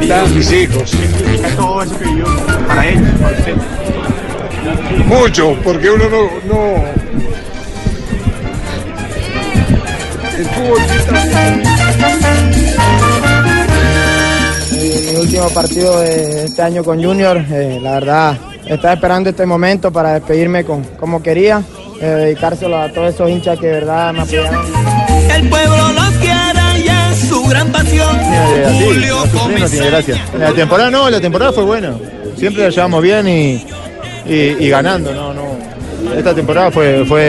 ¿Qué tal, mis hijos? todo eso que vivió para ellos, para usted. Mucho, porque uno no. no... El fútbol Mi último partido de este año con Junior, eh, la verdad, estaba esperando este momento para despedirme con, como quería, eh, dedicárselo a todos esos hinchas que de verdad me apoyaron. El pueblo gran pasión. Julio no Comesaña. tiene gracia. La temporada no, la temporada fue buena. Siempre la llevamos bien y, y- y ganando, no, no. Esta temporada fue, fue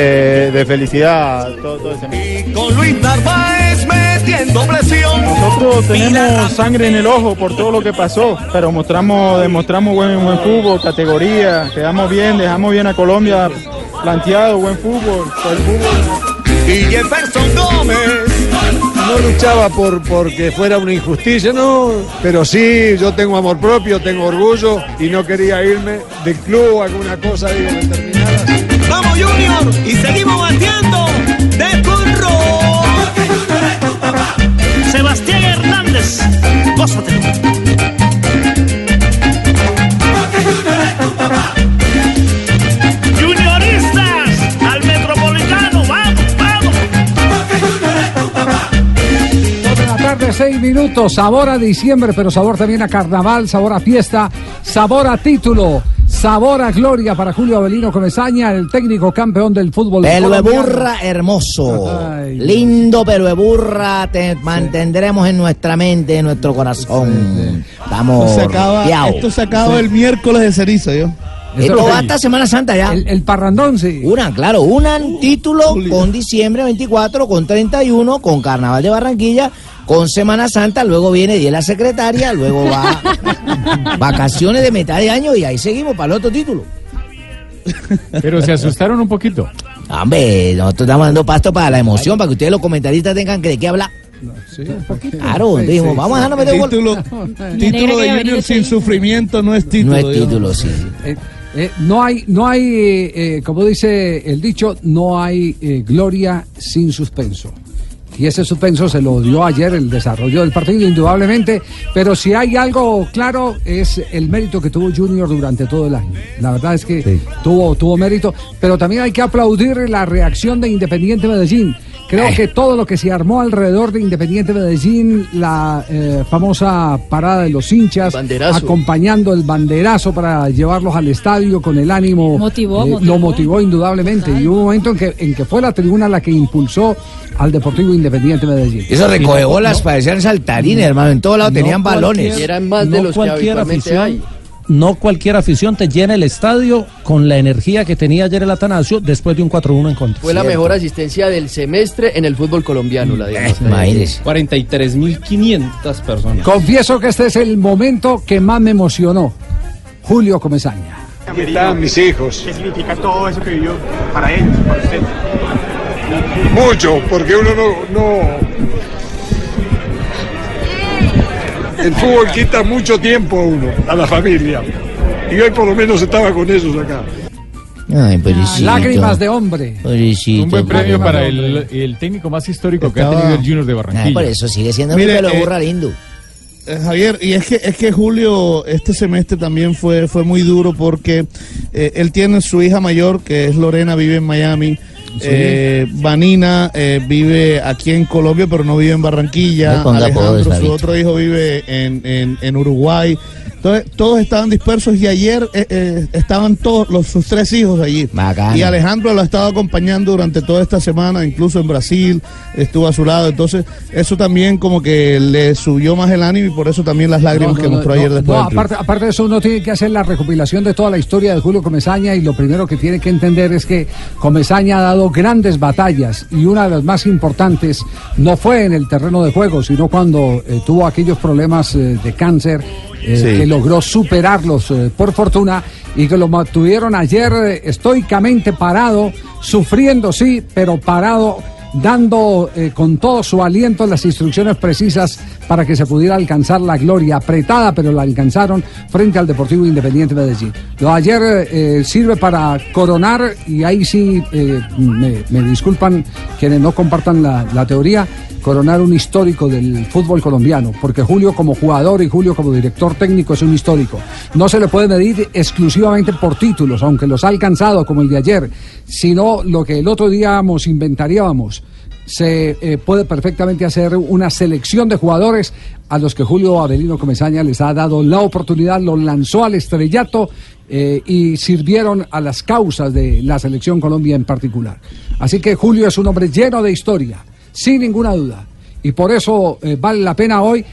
de felicidad todo, todo ese mes. Y con Luis Narváez metiendo presión. Nosotros tenemos sangre en el ojo por todo lo que pasó, pero mostramos, demostramos buen, buen fútbol, categoría, quedamos bien, dejamos bien a Colombia planteado, buen fútbol, el fútbol. Y Jefferson Gómez. No luchaba por porque fuera una injusticia, no, pero sí, yo tengo amor propio, tengo orgullo y no quería irme del club, alguna cosa digo, determinada. Vamos Junior y seguimos batiendo de curro. Sebastián Hernández. Gózatelo. Seis minutos. Sabor a diciembre, pero sabor también a carnaval, sabor a fiesta, sabor a título, sabor a gloria para Julio Avelino Comesaña, el técnico campeón del fútbol. Pelo de burra hermoso. Ay. Lindo pelo de burra te mantendremos en nuestra mente, en nuestro corazón. Estamos se acaba, piaos. esto se acaba el miércoles de cerizo, yo. Esto va hasta Semana Santa ya. El, el parrandón, sí. Una, claro, un título con diciembre 24, con 31, con Carnaval de Barranquilla, con Semana Santa, luego viene Día de la Secretaria, luego va vacaciones de mitad de año y ahí seguimos para el otro título. Pero se asustaron un poquito. Hombre, nosotros estamos dando pasto para la emoción, para que ustedes los comentaristas tengan que de qué hablar. Claro, Sí, dijimos, sí, vamos a dejarnos meter título, título de Junior sin sufrimiento no es título. No es título, sí. Eh, eh, no hay, no hay, eh, eh, como dice el dicho, no hay eh, gloria sin suspenso. Y ese suspenso se lo dio ayer el desarrollo del partido, indudablemente. Pero si hay algo claro, es el mérito que tuvo Junior durante todo el año. La verdad es que tuvo, tuvo mérito. Pero también hay que aplaudir la reacción de Independiente Medellín. Creo que todo lo que se armó alrededor de Independiente Medellín, la eh, famosa parada de los hinchas, acompañando el banderazo para llevarlos al estadio con el ánimo. Motivó, eh, motivó. Lo motivó indudablemente. Y hubo un momento en que, en que fue la tribuna la que impulsó al Deportivo Independiente Medellín. Eso recoge bolas, parecían saltarines, hermano. En todos lados No tenían balones. cualquier- no cualquier afición, No cualquier afición te llena el estadio con la energía que tenía ayer el Atanasio después de un 4-1 en contra. Fue la mejor asistencia del semestre en el fútbol colombiano, la de Eh, Imagínese. 43.500 personas. Confieso que este es el momento que más me emocionó. Julio Comesaña. Aquí están mis hijos. ¿Qué significa todo eso que vivió para ellos, para usted? Mucho, porque uno no, no. El fútbol quita mucho tiempo a uno, a la familia. Y hoy por lo menos estaba con ellos acá. Ay, pobrecito. Lágrimas de hombre. Pobrecito. Un buen premio para el, el técnico más histórico que ha tenido el Junior de Ay, Barranquilla. por eso sigue siendo Mire, de eh, lindo. Eh, Javier, y es que es que Julio este semestre también fue fue muy duro porque eh, él tiene su hija mayor que es Lorena vive en Miami. Eh, Vanina eh, vive aquí en Colombia pero no vive en Barranquilla. Alejandro, su otro hijo vive en, en, en Uruguay. Entonces, todos estaban dispersos y ayer eh, eh, estaban todos los, sus tres hijos allí. Y Alejandro lo ha estado acompañando durante toda esta semana, incluso en Brasil, estuvo a su lado. Entonces, eso también como que le subió más el ánimo y por eso también las lágrimas No, que no, mostró no, ayer no, después. no, del aparte, aparte de eso, uno tiene que hacer la recopilación de toda la historia de Julio Comesaña y lo primero que tiene que entender es que Comesaña ha dado grandes batallas y una de las más importantes no fue en el terreno de juego, sino cuando eh, tuvo aquellos problemas eh, de cáncer eh, Sí. que logró superarlos eh, por fortuna y que lo mantuvieron ayer eh, estoicamente parado, sufriendo sí, pero parado dando eh, con todo su aliento las instrucciones precisas para que se pudiera alcanzar la gloria, apretada, pero la alcanzaron frente al Deportivo Independiente Medellín. Lo de ayer eh, sirve para coronar, y ahí sí eh, me, disculpan quienes no compartan la, la teoría, coronar un histórico del fútbol colombiano, porque Julio como jugador y Julio como director técnico es un histórico. No se le puede medir exclusivamente por títulos, aunque los ha alcanzado como el de ayer, sino lo que el otro día nos inventaríamos. Se eh, puede perfectamente hacer una selección de jugadores a los que Julio Avelino Comesaña les ha dado la oportunidad, los lanzó al estrellato eh, y sirvieron a las causas de la selección Colombia en particular. Así que Julio es un hombre lleno de historia, sin ninguna duda. Y por eso eh, vale la pena hoy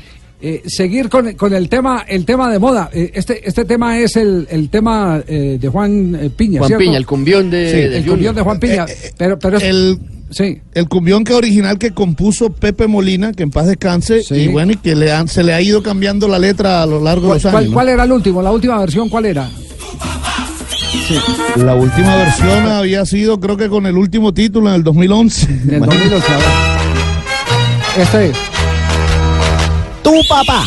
eh, seguir con, con el tema el tema de moda. Eh, este, este tema es el, el tema eh, de Juan eh, Piña. Juan ¿cierto? Piña, el cumbión de, Sí, de el Junior. cumbión de Juan Piña. pero, pero es- el, sí. el cumbión que original que compuso Pepe Molina, que en paz descanse, Sí. y bueno, y que le han- se le ha ido cambiando la letra a lo largo de ¿Cuál, los años. cuál- ¿no? cuál era el último? La última versión, ¿cuál era? La última versión había sido, creo que con el último título en el 2011. Del 2011. a ver. Este es. Tu papá.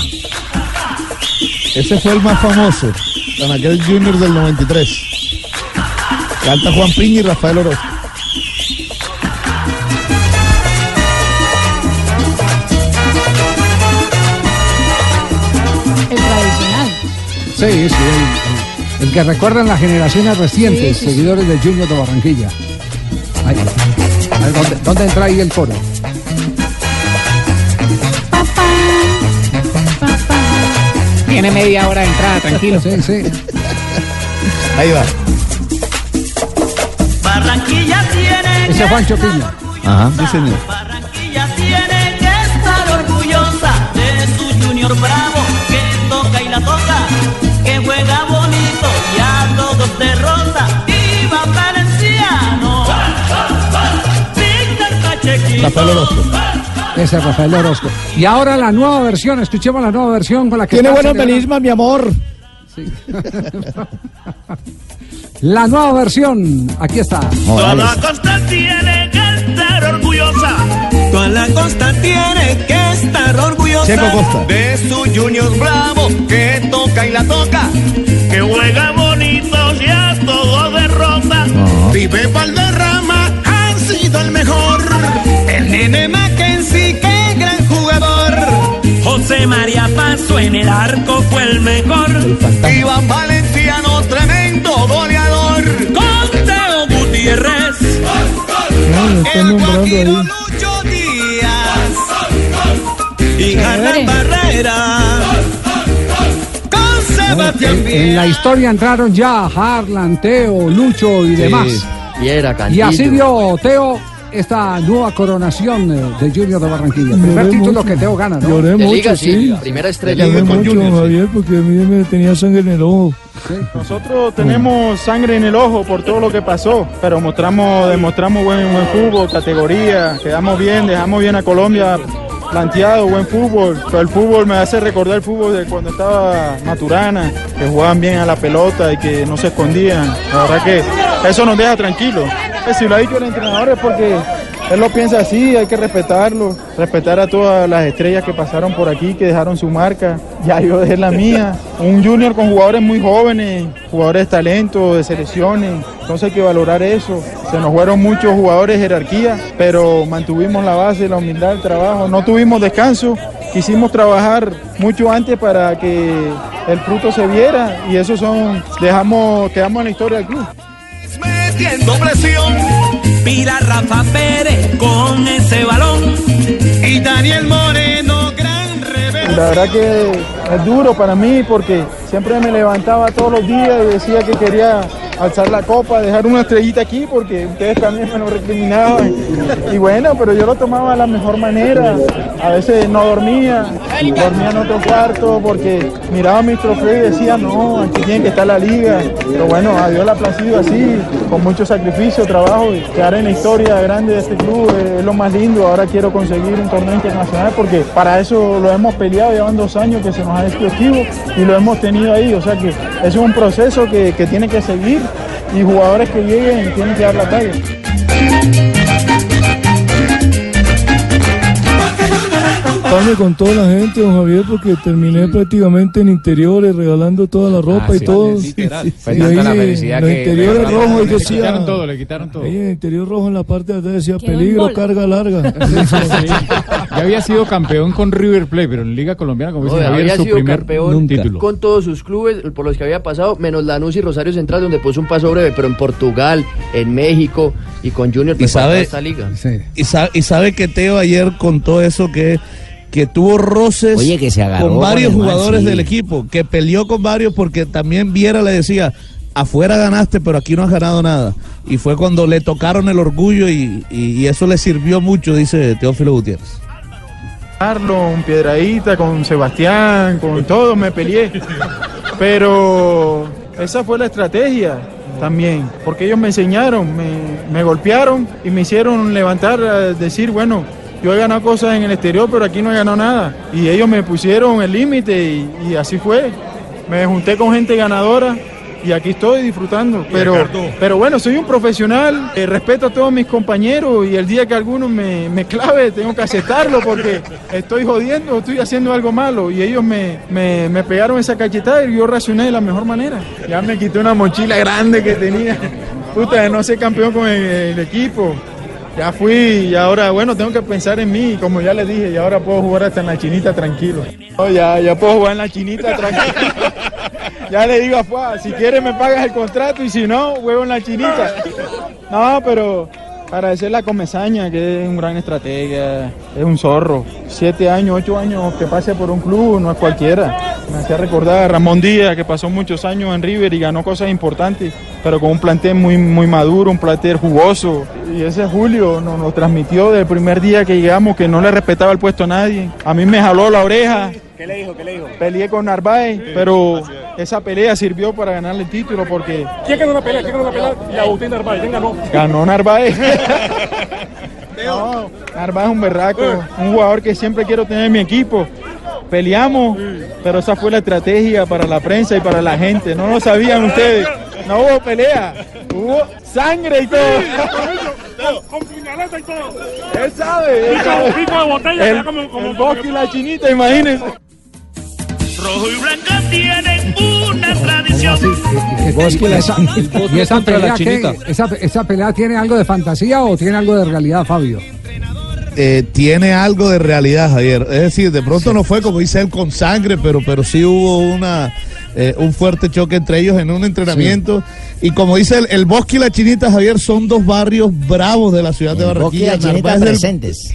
Ese fue el más famoso, en aquel Junior del 93. Canta Juan Piña y Rafael Orozco. El tradicional. Sí, sí, el, que recuerdan las generaciones recientes, Sí, sí, sí. seguidores del Junior de Barranquilla. Ahí. A ver, ¿dónde, dónde entra ahí el coro? Tiene media hora de entrada, tranquilo. Sí, sí. Ahí va. Barranquilla tiene Ese es Juancho Piña. Ajá. Sí, señor. Barranquilla tiene que estar orgullosa de su Junior Bravo que toca y la toca, que juega bonito y a todos derrota. Iván Valenciano, Víctor Pachequito. Ese es Rafael Orozco. Y ahora la nueva versión, escuchemos la nueva versión con la que Tiene buenos melismas, mi amor. La nueva versión, aquí está. Toda la costa tiene que estar orgullosa. Toda la costa tiene que estar orgullosa Checo Costa. de su Junior Bravo que toca y la toca. que juega bonito y a todo derrota. Pipe Valderrama ha sido el mejor. El nene Mackenzie, qué gran jugador. José María Paso en el arco fue el mejor. Iván Valenciano, tremendo goleador. Con Teo Gutiérrez. El Guajiro Lucho Díaz. Y Hernán Barrera. Con Sebastián En, en la historia entraron ya Harlan, Teo, Lucho y demás. Y Cantillo. así vio Teo esta nueva coronación eh, de Junior de Barranquilla. Primer título que Teo gana, ¿no? Lloré De mucho, Liga, sí, sí. la primera estrella. Lloré Con mucho, Junior, sí. Javier, porque a mí me tenía sangre en el ojo. Nosotros tenemos sangre en el ojo por todo lo que pasó, pero mostramos, demostramos buen, buen fútbol, categoría, quedamos bien, dejamos bien a Colombia planteado, buen fútbol. Pero el fútbol me hace recordar el fútbol de cuando estaba Maturana, que jugaban bien a la pelota y que no se escondían. La verdad que eso nos deja tranquilos. Si lo ha dicho el entrenador es porque él lo piensa así, hay que respetarlo, respetar a todas las estrellas que pasaron por aquí, que dejaron su marca. Ya yo dejé la mía. Un junior con jugadores muy jóvenes, jugadores de talento, de selecciones. Entonces hay que valorar eso. Se nos fueron muchos jugadores de jerarquía, pero mantuvimos la base, la humildad, el trabajo. No tuvimos descanso. Quisimos trabajar mucho antes para que el fruto se viera y eso son, dejamos, quedamos en la historia del club. Rafa la verdad que es duro para mí porque siempre me levantaba todos los días y decía que quería alzar la copa, dejar una estrellita aquí porque ustedes también me lo recriminaban. Y bueno, pero yo lo tomaba de la mejor manera. A veces no dormía, dormía en otro cuarto porque miraba mis trofeos y decía, no, aquí tiene que estar la liga. Pero bueno, a Dios le ha placido así, con mucho sacrificio, trabajo y quedar en la historia grande de este club es lo más lindo. Ahora quiero conseguir un torneo internacional porque para eso lo hemos peleado, llevan dos años que se nos ha hecho y lo hemos tenido ahí. O sea que es un proceso que, que tiene que seguir y jugadores que lleguen tienen que dar la talla. Disculparme con toda la gente, don Javier, porque terminé prácticamente en interiores, regalando toda la ropa Ah, y sí, todo. literal. Y Fue tanta la ahí, felicidad los que interiores regalaron. rojos, y Le decía. quitaron todo, le quitaron todo. Ahí en el interior rojo, en la parte de atrás decía peligro, carga larga. Ya había sido campeón con River Plate, pero en Liga Colombiana, como No, dice Javier, había su sido primer campeón título. con todos sus clubes por los que había pasado, menos Lanús y Rosario Central, donde puso un paso breve, pero en Portugal, en México y con Junior Y pues, sabe- esta liga. Y, sa- y sabe que Teo ayer contó eso que que tuvo roces Oye, que se con varios jugadores sí. del equipo, que peleó con varios porque también Viera le decía, afuera ganaste, pero aquí no has ganado nada. Y fue cuando le tocaron el orgullo y, y- y eso le sirvió mucho, dice Teófilo Gutiérrez. Arlon, Piedradita, con Sebastián, con todos me peleé. Pero esa fue la estrategia también, porque ellos me enseñaron, me, me golpearon y me hicieron levantar, a decir, bueno, yo he ganado cosas en el exterior, pero aquí no he ganado nada. Y ellos me pusieron el límite y, y así fue. Me junté con gente ganadora y aquí estoy disfrutando. Pero, pero bueno, soy un profesional, eh, respeto a todos mis compañeros y el día que alguno me, me clave tengo que aceptarlo porque estoy jodiendo, estoy haciendo algo malo y ellos me, me, me pegaron esa cachetada y yo reaccioné de la mejor manera. Ya me quité una mochila grande que tenía, puta, de no ser campeón con el, el equipo. Ya fui y ahora, bueno, tengo que pensar en mí, como ya les dije, y ahora puedo jugar hasta en la chinita tranquilo. No, ya, ya puedo jugar en la chinita tranquilo. ya le digo a Fuá, si quieres me pagas el contrato y si no, juego en la chinita. No, pero agradecer la Comesaña, que es un gran estratega, es un zorro. Siete años, ocho años que pase por un club, no es cualquiera. Me hacía recordar a Ramón Díaz, que pasó muchos años en River y ganó cosas importantes, pero con un plantel muy, muy maduro, un plantel jugoso. Y ese Julio nos lo transmitió desde el primer día que llegamos, que no le respetaba el puesto a nadie. A mí me jaló la oreja, ¿Qué le dijo? ¿Qué le dijo? peleé con Narváez, pero esa pelea sirvió para ganarle el título porque ¿Quién ganó la pelea? ¿Quién ganó la pelea? Y Agustín Narváez, ¿quién ganó? ganó Narváez. No, Narváez es un berraco, un jugador que siempre quiero tener en mi equipo. Peleamos, pero esa fue la estrategia para la prensa y para la gente. No lo sabían ustedes. No hubo pelea, hubo sangre y todo. Con puñaleta y todo. Él sabe, él sabe. Pico de botella, El, como- como- el Bosque y la chinita, imagínense. Rojo y blanca tienen una tradición. Y esa, pelea, ¿qué? chinita. esa, esa pelea tiene algo de fantasía o tiene algo de realidad, Fabio? eh, tiene algo de realidad, Javier. Es decir, de pronto no fue como dice él con sangre, pero, pero sí hubo una eh, un fuerte choque entre ellos en un entrenamiento. Y como dice el, el Bosque y la Chinita, Javier, son dos barrios bravos de la ciudad de El Bosque y Barranquilla. la Chinita Narváez del- presentes.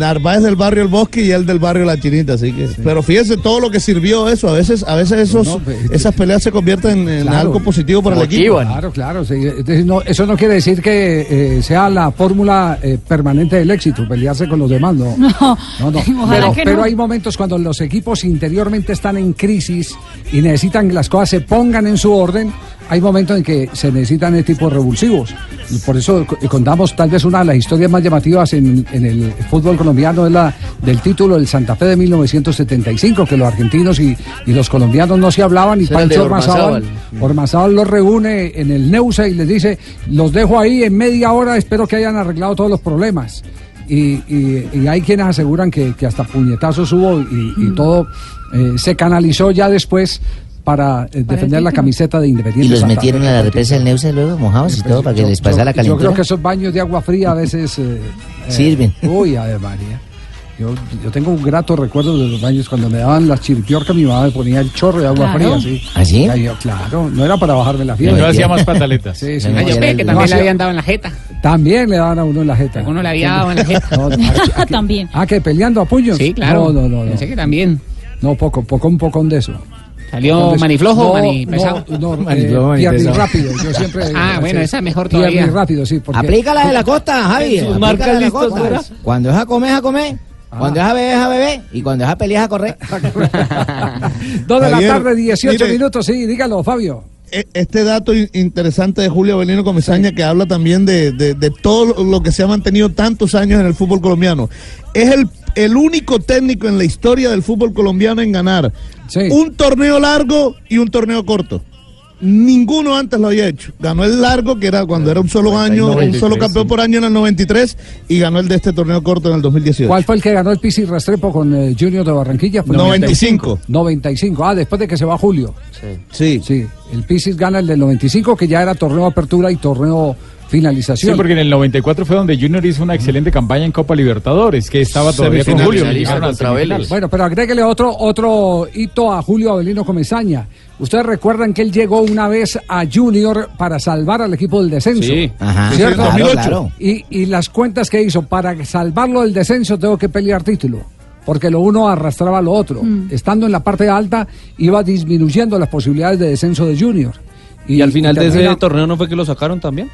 Narváez del barrio El Bosque y él del barrio La Chinita, así que. Pero fíjese todo lo que sirvió eso. A veces, a veces esos, No, pues, esas peleas se convierten en Claro. algo positivo para el equipo. Claro, claro. sí. Entonces, no- eso no quiere decir que eh, sea la fórmula eh, permanente del éxito, pelearse con los demás, no. No, No, no. Ojalá Pero, que pero hay momentos cuando los equipos interiormente están en crisis y necesitan que las cosas se pongan en su orden. Hay momentos en que se necesitan este tipo de revulsivos. Y por eso co- contamos tal vez una de las historias más llamativas en, en el fútbol colombiano es la del título del Santa Fe de 1975, que los argentinos y, y los colombianos no se hablaban y Pancho Ormazábal, Ormazábal. Ormazábal los reúne en el Neusa y les dice, los dejo ahí en media hora, espero que hayan arreglado todos los problemas. Y, y- y hay quienes aseguran que, que hasta puñetazos hubo y, y todo eh, se canalizó ya después para eh, defender la camiseta de Independiente. Y los Santa metieron a la represa del Neusa luego, mojados y todo, para que Yo- les yo- pasara la Yo calentura. creo que esos baños de agua fría a veces eh, eh, Sirven. Uy, Ave María. Yo, yo tengo un grato recuerdo de los baños cuando me daban las chiripiorcas, mi mamá me ponía el chorro de agua Claro. fría, sí. ¿Ah, sí? Ya yo, claro, no era para bajarme la fiebre. No hacía más pataletas. Sí, sí. Ah, yo que también le habían dado en la jeta. También le daban a uno en la jeta. Uno le había dado en la jeta. No, ¿a También. Ah, que peleando a puños. Sí, claro. No, no, no. no. Pensé que también. No, poco, poco, un poco de eso. ¿Salió maniflojo o No, manipesado? No, no, Maniflojo, eh, manipesado. rápido. Yo siempre. Ah, bueno, esa es mejor todavía. rápido, sí. Porque, Aplica la de la costa, Javi. Sus aplica marcas la de la listas costa. Cuando es a comer, es a comer. Cuando es a beber, es a beber. Y cuando es a pelear, es a correr. Dos de la tarde, 18 mire. minutos, sí, dígalo, Fabio. E- Este dato in- interesante de Julio Avelino Comesaña que habla también de, de- de todo lo que se ha mantenido tantos años en el fútbol colombiano. Es el, el único técnico en la historia del fútbol colombiano en ganar un torneo largo y un torneo corto. Ninguno antes lo había hecho. Ganó el largo, que era cuando era un solo año, un 93, solo campeón por año en el 93, y ganó el de este torneo corto en el 2018. ¿Cuál fue el que ganó el Pisi Restrepo con eh, Junior de Barranquilla? Fue 95. 95. Ah, después de que se va Julio. Sí. Sí. El Pisis gana el del 95, que ya era torneo apertura y torneo finalización. Sí, porque en el 94 fue donde Junior hizo una excelente campaña en Copa Libertadores, que estaba todavía con Julio. Bueno, pero agréguele otro, otro hito a Julio Avelino Comesaña. Ustedes recuerdan que él llegó una vez a Junior para salvar al equipo del descenso. Sí. Ajá. ¿Cierto? Claro, 2008. claro. Y, y las cuentas que hizo, para salvarlo del descenso tengo que pelear título. Porque lo uno arrastraba a lo otro. Estando en la parte alta, iba disminuyendo las posibilidades de descenso de Junior. Y, al final de ese torneo no fue que lo sacaron también.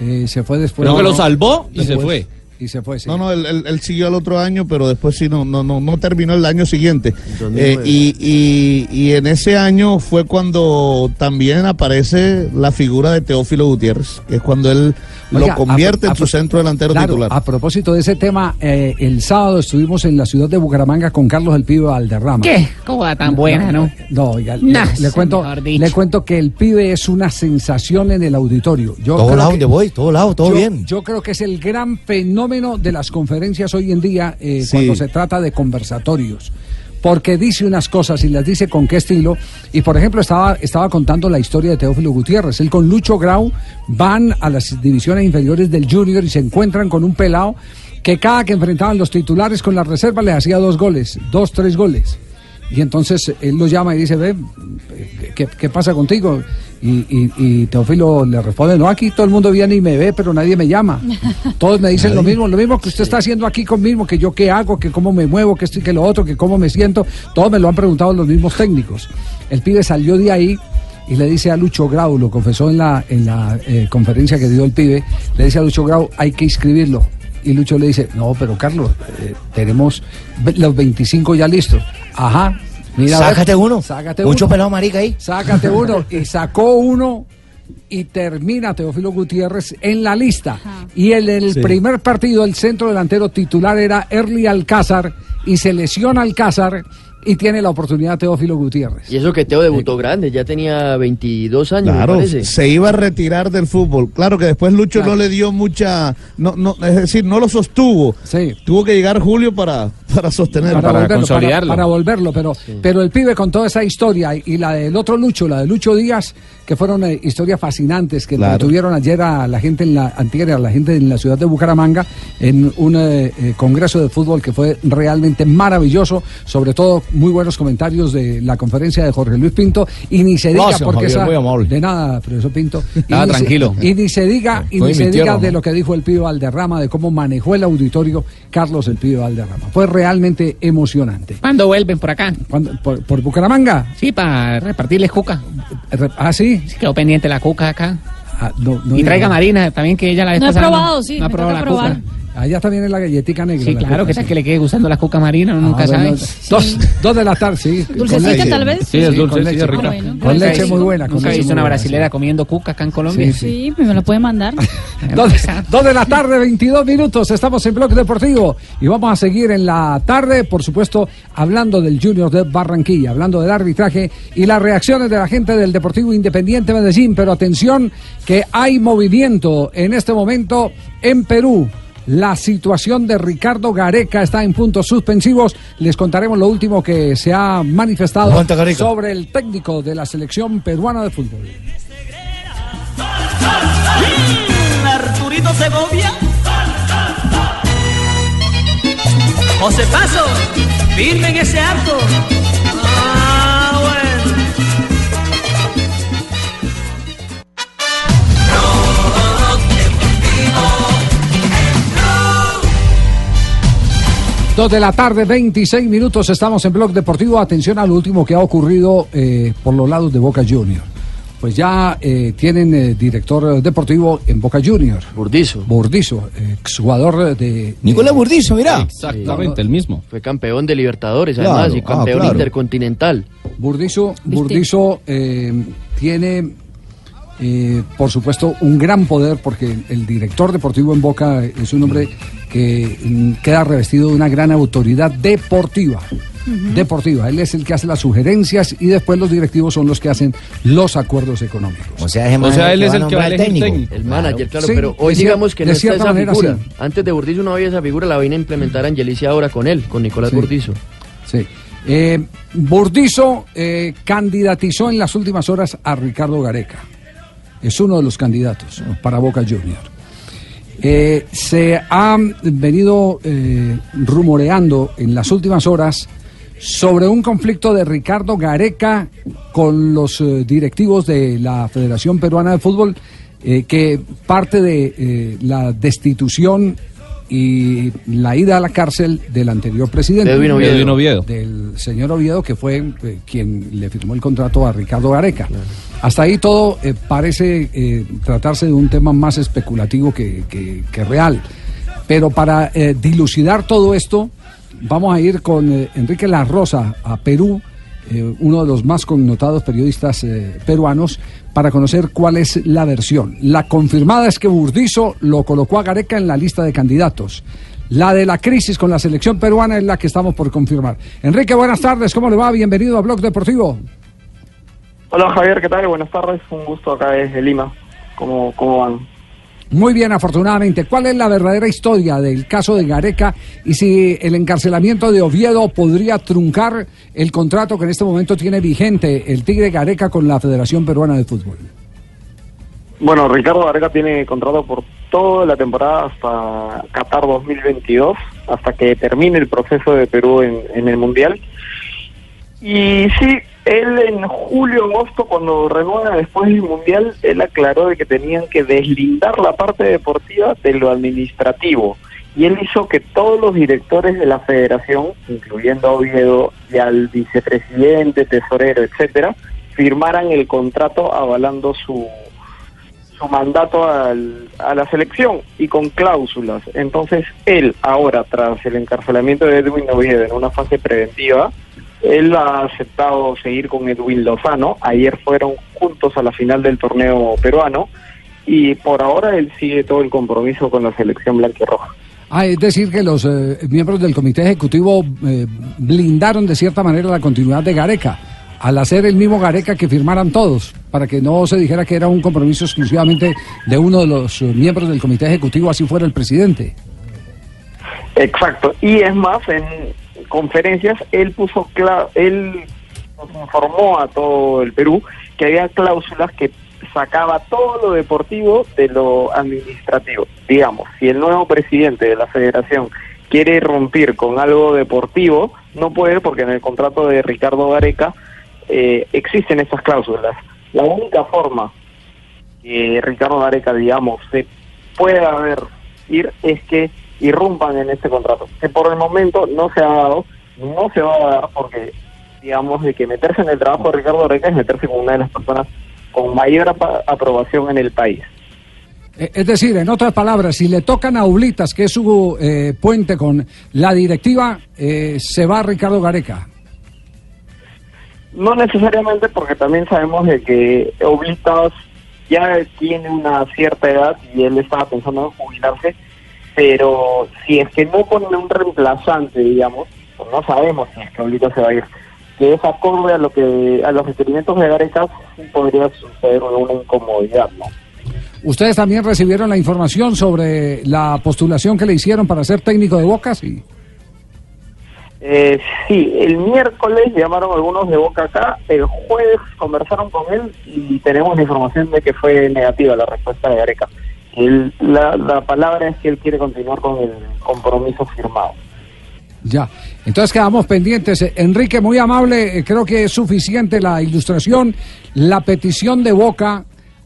Eh, se fue después. Creo que lo salvó y se Después. fue. Y se fue, sí. No, no, él, él- él siguió al otro año, pero después sí no, no, no, no terminó el año siguiente. 2009. Eh, y, y, y en ese año fue cuando también aparece la figura de Teófilo Gutiérrez, que es cuando él Oiga, lo convierte a- a- en su centro delantero Claro, titular. A propósito de ese tema, eh, el sábado estuvimos en la ciudad de Bucaramanga con Carlos el Pibe Valderrama. ¿Qué? ¿Cómo tan buena, no? No, oiga, Nah, le, le cuento, le cuento que el pibe es una sensación en el auditorio. Yo Todo creo lado que- donde voy, todo lado, todo yo- bien. Yo creo que es el gran fenómeno de las conferencias hoy en día eh, Sí. cuando se trata de conversatorios. Porque dice unas cosas y las dice con qué estilo. Y por ejemplo, estaba, estaba contando la historia de Teófilo Gutiérrez. Él con Lucho Grau van a las divisiones inferiores del Junior y se encuentran con un pelado que cada que enfrentaban los titulares con la reserva le hacía dos goles, dos, tres goles. Y entonces él lo llama y dice, ve, ¿qué, qué pasa contigo? Y, y- y Teófilo le responde, no, aquí todo el mundo viene y me ve, pero nadie me llama. Todos me dicen lo mismo, lo mismo que usted está haciendo aquí conmigo, que yo qué hago, que cómo me muevo, que esto y que lo otro, que cómo me siento. Todos me lo han preguntado los mismos técnicos. El pibe salió de ahí y le dice a Lucho Grau, lo confesó en la, en la eh, conferencia que dio el pibe, le dice a Lucho Grau, hay que inscribirlo. Y Lucho le dice, no, pero Carlos, eh, tenemos los 25 ya listos. Ajá. Mira, ver, Sácate uno. Sácate Mucho uno. pelado marica ahí. Sácate uno. Y sacó uno y termina Teófilo Gutiérrez en la lista. Y en el Sí. primer partido, el centro delantero titular era Erly Alcázar y se lesiona Alcázar y tiene la oportunidad Teófilo Gutiérrez. Y eso que Teo debutó grande, ya tenía 22 años, Claro, me parece. se iba a retirar del fútbol. Claro que después Lucho no le dio mucha, no, no, es decir, no lo sostuvo. Tuvo que llegar Julio para, para sostenerlo. volverlo, para- Para, volverlo, pero, pero el pibe con toda esa historia y, y la del otro Lucho, la de Lucho Díaz, que fueron eh, historias fascinantes que Claro. tuvieron ayer a la gente en la antier, a la gente en la ciudad de Bucaramanga en un eh, eh, congreso de fútbol que fue realmente maravilloso, sobre todo muy buenos comentarios de la conferencia de Jorge Luis Pinto y ni se diga Gracias, porque Javier, esa- de nada, profesor Pinto. Y ni se- tranquilo. y ni se diga y ni se diga tierra, de lo que dijo el pibe Valderrama de cómo manejó el auditorio Carlos el pibe Valderrama. Fue realmente emocionante. ¿Cuándo vuelven por acá? por, por Bucaramanga? Sí, para repartirles cuca. Ah, sí. Quedó pendiente la cuca acá. no y traiga Marina también, que ella la vez No he pasada probado, sí, no ha probado la cuca. Allá también es la galletica negra. Sí, la claro, coca, que tal que le quede gustando la cuca marina, uno nunca Ah, sabe. bueno, Dos, dos de la tarde, sí. con ¿Dulcecita, tal vez? Sí, es dulce, con sí, leche. rica. Ah, bueno. Con leche muy buena. con Nunca he visto una buena, brasilera comiendo cuca acá en Colombia. Sí, Sí, me lo puede mandar. Dos, dos de la tarde, 22 minutos. Estamos en Bloque Deportivo y vamos a seguir en la tarde, por supuesto, hablando del Junior de Barranquilla, hablando del arbitraje y las reacciones de la gente del Deportivo Independiente Medellín. Pero atención, que hay movimiento en este momento en Perú. La situación de Ricardo Gareca está en puntos suspensivos. Les contaremos lo último que se ha manifestado Aguanta, sobre el técnico de la selección peruana de fútbol. Arturito Segovia. José Paso, firme en ese arco. Dos de la tarde, 26 minutos, estamos en Blog Deportivo. Atención a lo último que ha ocurrido eh, por los lados de Boca Junior. Pues ya eh, tienen eh, director deportivo en Boca Junior. Burdizo. Burdizo, exjugador de... Nicolás Burdizo, mirá. Exactamente, el mismo. Fue campeón de Libertadores, Claro, además, y ah, campeón claro. intercontinental. Burdizo, Burdizo eh, tiene, eh, por supuesto, un gran poder porque el director deportivo en Boca es un hombre que mm, queda revestido de una gran autoridad deportiva. Deportiva, él es el que hace las sugerencias y después los directivos son los que hacen los acuerdos económicos. O sea, ese man es el que va a nombrar técnico. El manager, claro, Sí, pero hoy digamos que no está cierta esa manera, figura. sí. Antes de Burdizo no había esa figura, la vino a implementar Angelici ahora con él, con Nicolás Sí. Burdizo. Sí. Eh, Burdizo eh, candidatizó en las últimas horas a Ricardo Gareca. Es uno de los candidatos para Boca Junior. Eh, se ha venido eh, rumoreando en las últimas horas sobre un conflicto de Ricardo Gareca con los eh, directivos de la Federación Peruana de Fútbol, que parte de la destitución y la ida a la cárcel del anterior presidente. De Edwin Oviedo. Edwin Oviedo. Del señor Oviedo, que fue eh, quien le firmó el contrato a Ricardo Gareca. Hasta ahí todo eh, parece eh, tratarse de un tema más especulativo que, que- que real. Pero para eh, dilucidar todo esto, vamos a ir con eh, Enrique La Rosa a Perú, eh, uno de los más connotados periodistas eh, peruanos, para conocer cuál es la versión. La confirmada es que Burdizo lo colocó a Gareca en la lista de candidatos. La de la crisis con la selección peruana es la que estamos por confirmar. Enrique, buenas tardes, ¿cómo le va? Bienvenido a Blog Deportivo. Hola Javier, ¿qué tal? Buenas tardes, un gusto acá desde Lima. ¿Cómo, cómo van? Muy bien, afortunadamente. ¿Cuál es la verdadera historia del caso de Gareca y si el encarcelamiento de Oviedo podría truncar el contrato que en este momento tiene vigente el Tigre Gareca con la Federación Peruana de Fútbol? Bueno, Ricardo Gareca tiene contrato por toda la temporada hasta Qatar 2022, hasta que termine el proceso de Perú en, en el Mundial. Y sí, él en julio, agosto, cuando renueva después del Mundial, él aclaró de que tenían que deslindar la parte deportiva de lo administrativo. Y él hizo que todos los directores de la federación, incluyendo a Oviedo y al vicepresidente, tesorero, etcétera, firmaran el contrato avalando su, su mandato al- a la selección y con cláusulas. Entonces, él ahora, tras el encarcelamiento de Edwin Oviedo en una fase preventiva, él ha aceptado seguir con Edwin Lozano. Ayer fueron juntos a la final del torneo peruano y por ahora él sigue todo el compromiso con la selección blanquirroja. Ah, es decir, que los eh, miembros del comité ejecutivo eh, blindaron de cierta manera la continuidad de Gareca, al hacer el mismo Gareca que firmaran todos, para que no se dijera que era un compromiso exclusivamente de uno de los eh, miembros del comité ejecutivo, así fuera el presidente. Exacto. Y es más, en conferencias él puso él informó a todo el Perú que había cláusulas que sacaba todo lo deportivo de lo administrativo. Digamos, si el nuevo presidente de la federación quiere romper con algo deportivo, no puede porque en el contrato de Ricardo Gareca eh, existen estas cláusulas. La única forma que Ricardo Gareca, digamos, se pueda ver ir es que irrumpan en este contrato. Que por el momento no se ha dado, no se va a dar porque, digamos, de que meterse en el trabajo de Ricardo Gareca es meterse con una de las personas con mayor aprobación en el país. Eh, Es decir, en otras palabras, si le tocan a Ublitas, que es su eh, puente con la directiva, eh, se va Ricardo Gareca. No necesariamente porque también sabemos de que Oblitas ya tiene una cierta edad y él estaba pensando en jubilarse, pero si es que no ponen un reemplazante, digamos, pues no sabemos si es que Oblitas se va a ir, que es acorde a lo que a los requerimientos de Gareca, podría suceder una incomodidad, ¿no? ¿Ustedes también recibieron la información sobre la postulación que le hicieron para ser técnico de Boca? Sí. Eh, sí, el miércoles llamaron algunos de Boca acá, el jueves conversaron con él y tenemos la información de que fue negativa la respuesta de Gareca. Él- la, la palabra es que él quiere continuar con el compromiso firmado. Ya. Entonces quedamos pendientes. Eh, Enrique, muy amable, eh, creo que es suficiente la ilustración. La petición de Boca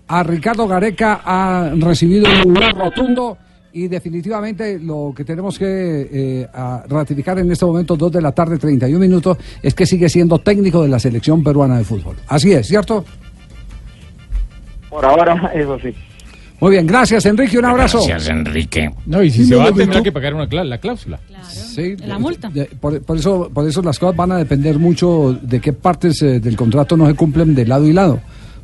a Ricardo Gareca ha recibido un lugar rotundo Y definitivamente lo que tenemos que eh, ratificar en este momento, 2 de la tarde, 31 minutos, es que sigue siendo técnico de la selección peruana de fútbol. Así es, ¿cierto? Por ahora, eso sí. Muy bien, gracias Enrique, un abrazo. Enrique. No, y si Sí, se no va, tendrá que pagar una la cláusula. Sí, La multa. de- por, por eso, por eso las cosas van a depender mucho de qué partes eh, del contrato no se cumplen de lado y lado.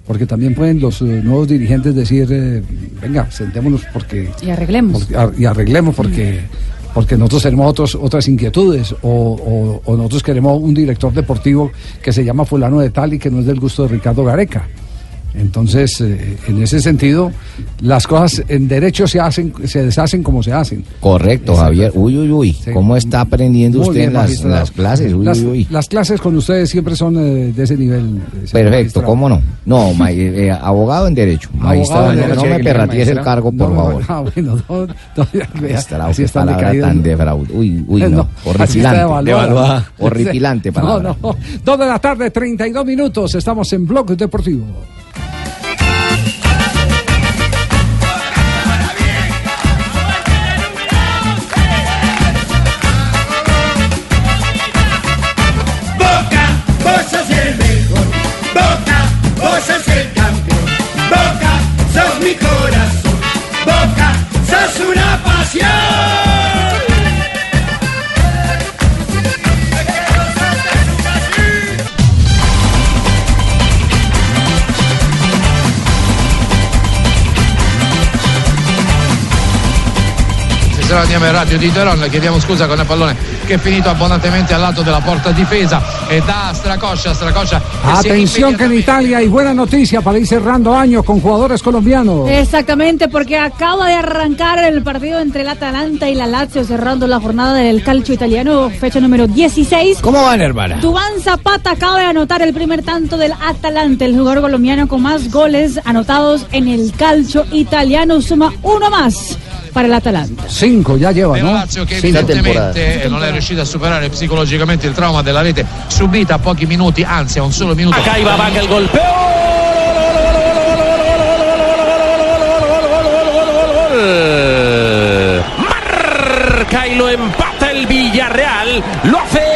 Porque también pueden los eh, nuevos dirigentes decir, eh, venga, sentémonos porque, Y arreglemos. porque- ar- y arreglemos porque, porque nosotros tenemos otros, otras inquietudes o, o- o nosotros queremos un director deportivo que se llama fulano de tal y que no es del gusto de Ricardo Gareca. Entonces, eh, en ese sentido, las cosas en derecho se hacen, se deshacen como se hacen. Correcto, Javier. Uy, uy, uy. ¿Cómo está aprendiendo Muy usted bien, las, clases? Uy, las, uy, uy. las clases con ustedes siempre son eh, de ese nivel. eh, Perfecto, magistrado. ¿cómo no? No, ma- eh, eh, abogado en derecho. Magistrado, en no, derecho. no me perratíes el cargo, por No, favor. Ah, bueno, no, todavía, vea, Magistrado, así decaídos. tan defraud. Uy, uy, no. No, está Horripilante. Horripilante No, palabra. no. Dos de la tarde, 32 minutos. Estamos en Blog Deportivo. In radio di Teron, chiediamo scusa con il pallone che è finito abbondantemente al lato della porta difesa e da Stracoscia, Stracoscia Atención que en Italia hay buena noticia para ir cerrando año con jugadores colombianos. Exactamente, porque acaba de arrancar el partido entre el Atalanta y la Lazio, cerrando la jornada del calcio italiano, fecha número 16. ¿Cómo van, hermana? Dubán Zapata acaba de anotar el primer tanto del Atalanta, el jugador colombiano con más goles anotados en el calcio italiano, suma uno más para el Atalanta. Cinco ya lleva, ¿no? Lazio che Cinco. evidentemente non è riuscita a superare psicologicamente il trauma della rete subita a pochi minuti, anzi a un solo minuto. Acá iba Vaca el golpeo. Marca y lo empata el Villarreal. Lo hace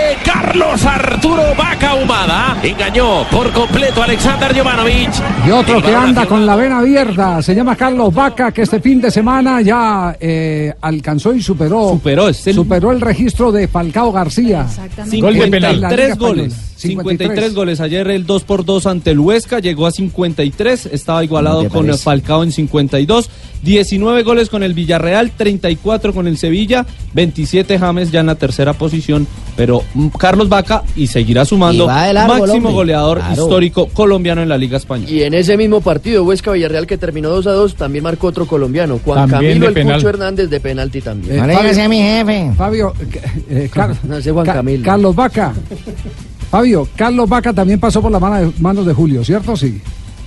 Carlos Arturo Vaca Humada. Engañó por completo a Alexander Jovanovic. Y otro El que anda con la vena abierta, se llama Carlos Vaca, que este fin de semana ya eh, alcanzó y superó, superó, el... registro de Falcao García. Gol de En penal. Tres Española. goles. 53 goles. Ayer el 2 por 2 ante el Huesca llegó a 53. Estaba igualado ¿Qué con parece? Falcao en 52. 19 goles con el Villarreal, 34 con el Sevilla, 27 James ya en la tercera posición. Pero mm, Carlos Vaca y seguirá sumando Y largo el máximo hombre. goleador Claro. histórico colombiano en la Liga Española. Y en ese mismo partido, Huesca Villarreal, que terminó 2 a 2, también marcó otro colombiano, Juan También Camilo El penal. Pucho Hernández de penalti también. Eh, Fabio- mi jefe. Fabio, eh, Car- No, ese Juan Ca- Camilo. Carlos Vaca. Fabio, Carlos Vaca también pasó por las manos de Julio, ¿cierto? Sí.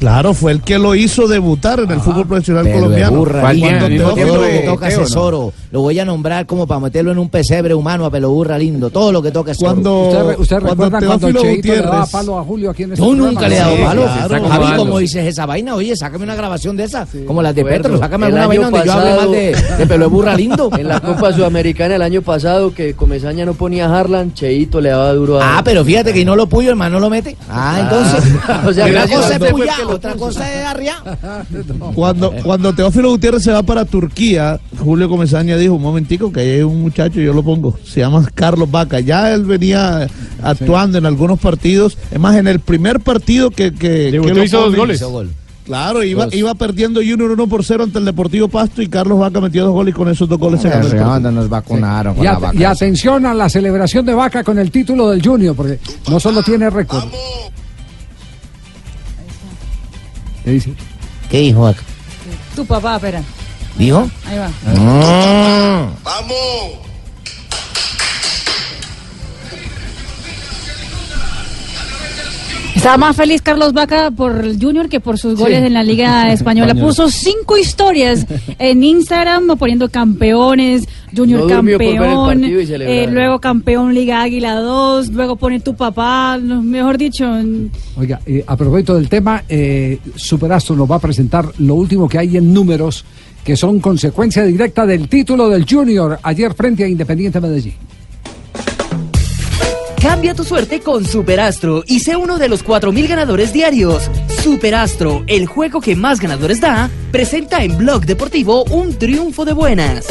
Claro, fue el que lo hizo debutar en el fútbol profesional colombiano. burra, Cuando. Teófilo- todo lo que toca es ¿no? oro. Lo voy a nombrar como para meterlo en un pesebre humano a pelo burra lindo. Todo lo que toca es oro. Cuando- ¿Usted, usted cuando recuerda cuando Cheito le daba Gutiérrez- palo a Julio aquí en este Yo programa? nunca le he dado Sí, palo. claro. Javi. ¿cómo dices esa vaina? Oye, sácame una grabación de esa. como las de Petro. Sácame alguna vaina donde yo hable mal de, de pelo de burra lindo. En la Copa Sudamericana el año pasado, que Comesaña no ponía a Harlan, Cheito le daba duro a... Ah, pero fíjate que no lo puyo, hermano, no lo mete. Ah, entonces. O sea, gracias otra cosa es arriar. Cuando, cuando Teófilo Gutiérrez se va para Turquía, Julio Comesaña dijo, un momentico, que ahí hay un muchacho, yo lo pongo, se llama Carlos Vaca. Ya él venía actuando en algunos partidos. Es más, en el primer partido que... que que lo hizo dos goles. Hizo gol. Claro, iba, Dos. iba perdiendo Junior 1 por 0 ante el Deportivo Pasto y Carlos Vaca metió dos goles y con esos dos goles se ganó el nos vacunaron Y, at- y atención a la celebración de Vaca con el título del Junior, porque no solo tiene récord. ¿Qué dice? ¿Qué dijo acá? Tu papá, espera. ¿Dijo? Ahí va. Mm. Estaba más feliz Carlos Vaca por el Junior que por sus goles Sí. en la Liga Española. Española. Puso cinco historias en Instagram poniendo campeones, Junior No campeón, eh, luego campeón Liga Águila 2, luego pone tu papá, no, mejor dicho. Oiga, eh, a propósito del tema, eh, Superastro nos va a presentar lo último que hay en números que son consecuencia directa del título del Junior ayer frente a Independiente Medellín. Cambia tu suerte con Superastro y sé uno de los 4.000 ganadores diarios. Superastro, el juego que más ganadores da, presenta en Blog Deportivo un triunfo de buenas.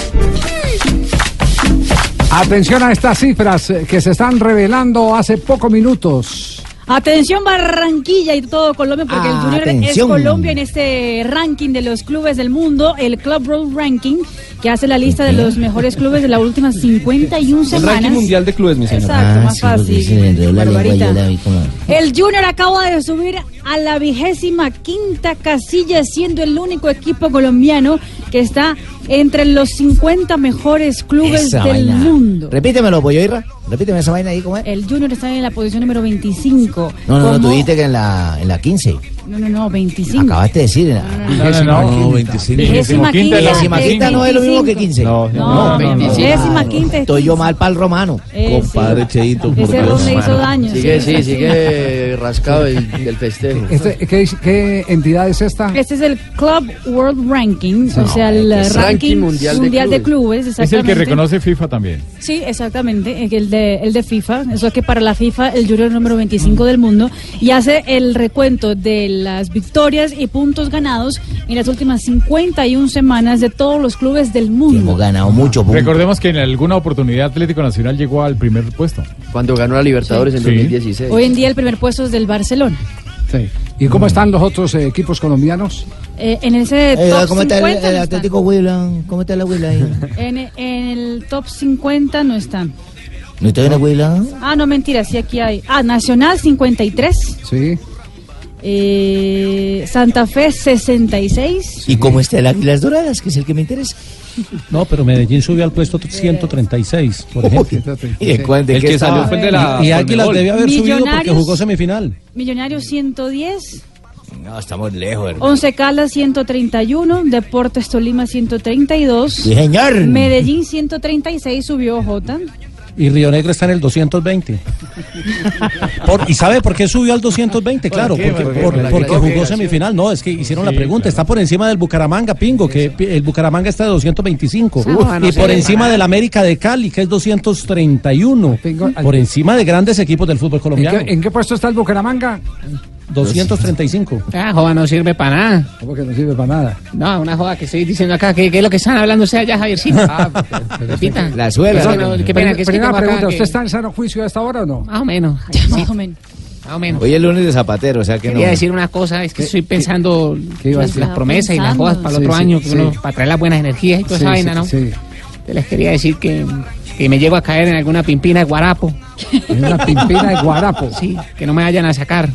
Atención a estas cifras eh, que se están revelando hace pocos minutos. Atención Barranquilla y todo Colombia, porque el Junior es. Colombia en este ranking de los clubes del mundo, el Club Road Ranking, que hace la lista de los mejores clubes de las últimas 51 El semanas. ranking mundial de clubes, mi señor. Exacto, Ah, más fácil. El Junior acaba de subir a la vigésima quinta casilla, siendo el único equipo colombiano que está entre los 50 mejores clubes Esa del vaina. mundo. Repítemelo, Pollo Irra. Repíteme esa vaina ahí, ¿cómo es? El Junior está en la posición número 25. No, no, no, Como- tú dijiste que en la, en la 15. No, no, no, 25. Acabaste de decir. en la- no, no, no, 25. Vigésima quinta. Vigésima quinta no es lo mismo que 15. No, no, no, no. Vigésima quinta es Estoy yo mal para el romano. Eh, Compadre Cheito, Ese error le hizo daño. Sigue, sí. sí, sigue rascado el, del festejo. Este, ¿qué, qué entidad es esta? Este es el Club World Ranking, o sea, el ranking, ranking mundial, mundial de, de clubes. Es el que reconoce FIFA también. Sí, exactamente, el de, el de FIFA. Eso es que para la FIFA el Junior es el número 25 del mundo y hace el recuento de las victorias y puntos ganados en las últimas 51 semanas de todos los clubes del mundo. Hemos ganado mucho. Recordemos que en alguna oportunidad Atlético Nacional llegó al primer puesto. Cuando ganó la Libertadores en Sí. 2016. Hoy en día el primer puesto es del Barcelona. Sí. ¿Y cómo están los otros eh, equipos colombianos? Eh, en ese Eh, top ¿Cómo está el, 50 el no Atlético Huila? ¿Cómo está la Huila ahí? En, en el top 50 no están. ¿No está en la Huila? Ah, no, mentira, sí, aquí hay. Ah, Nacional 53. Sí. Eh, Santa Fe 66. ¿Y cómo está el Águilas Doradas, que es el que me interesa? No, pero Medellín subió al puesto 136, por ejemplo. ¿Y de cuál- de el que estaba? salió fue el de la. Y, Águilas debe haber subido porque Millonarios. jugó semifinal. Millonarios 110. No, estamos lejos, hermano. Once Caldas 131. Deportes Tolima 132. Sí, señor. Medellín 136 subió J. Y Río Negro está en el 220. Por- ¿Y sabe por qué subió al 220? Claro, porque, ¿Por qué? por- ¿Por la porque jugó semifinal. No, es que hicieron la pregunta. Está por encima del Bucaramanga, Pingo, que el Bucaramanga está de 225. Ah, y por encima del América de Cali, que es 231. Por encima de grandes equipos del fútbol ¿En colombiano. qué, en qué puesto está el Bucaramanga? 235. Ah, joda, no sirve para nada. ¿Cómo que no sirve para nada? No, una joda que estoy diciendo acá. ¿Qué, qué es lo que están hablando ustedes allá, Javiercito? Ah, Repita. La suela. No, qué pena, que es que tengo acá pregunta, que- ¿usted está en sano juicio a esta hora o no? Más o menos. Más o menos. Más o menos. Hoy es lunes de Zapatero, o sea que Quería no. decir una cosa, es que estoy pensando iba a las, decir? las promesas y las jodas para el Sí, otro sí, año, que sí. uno- para traer las buenas energías y toda Sí, esa sí, vaina, ¿no? sí. Te les quería decir que, que me llego a caer en alguna pimpina de guarapo. En una pimpina de guarapo. Sí, que no me vayan a sacar.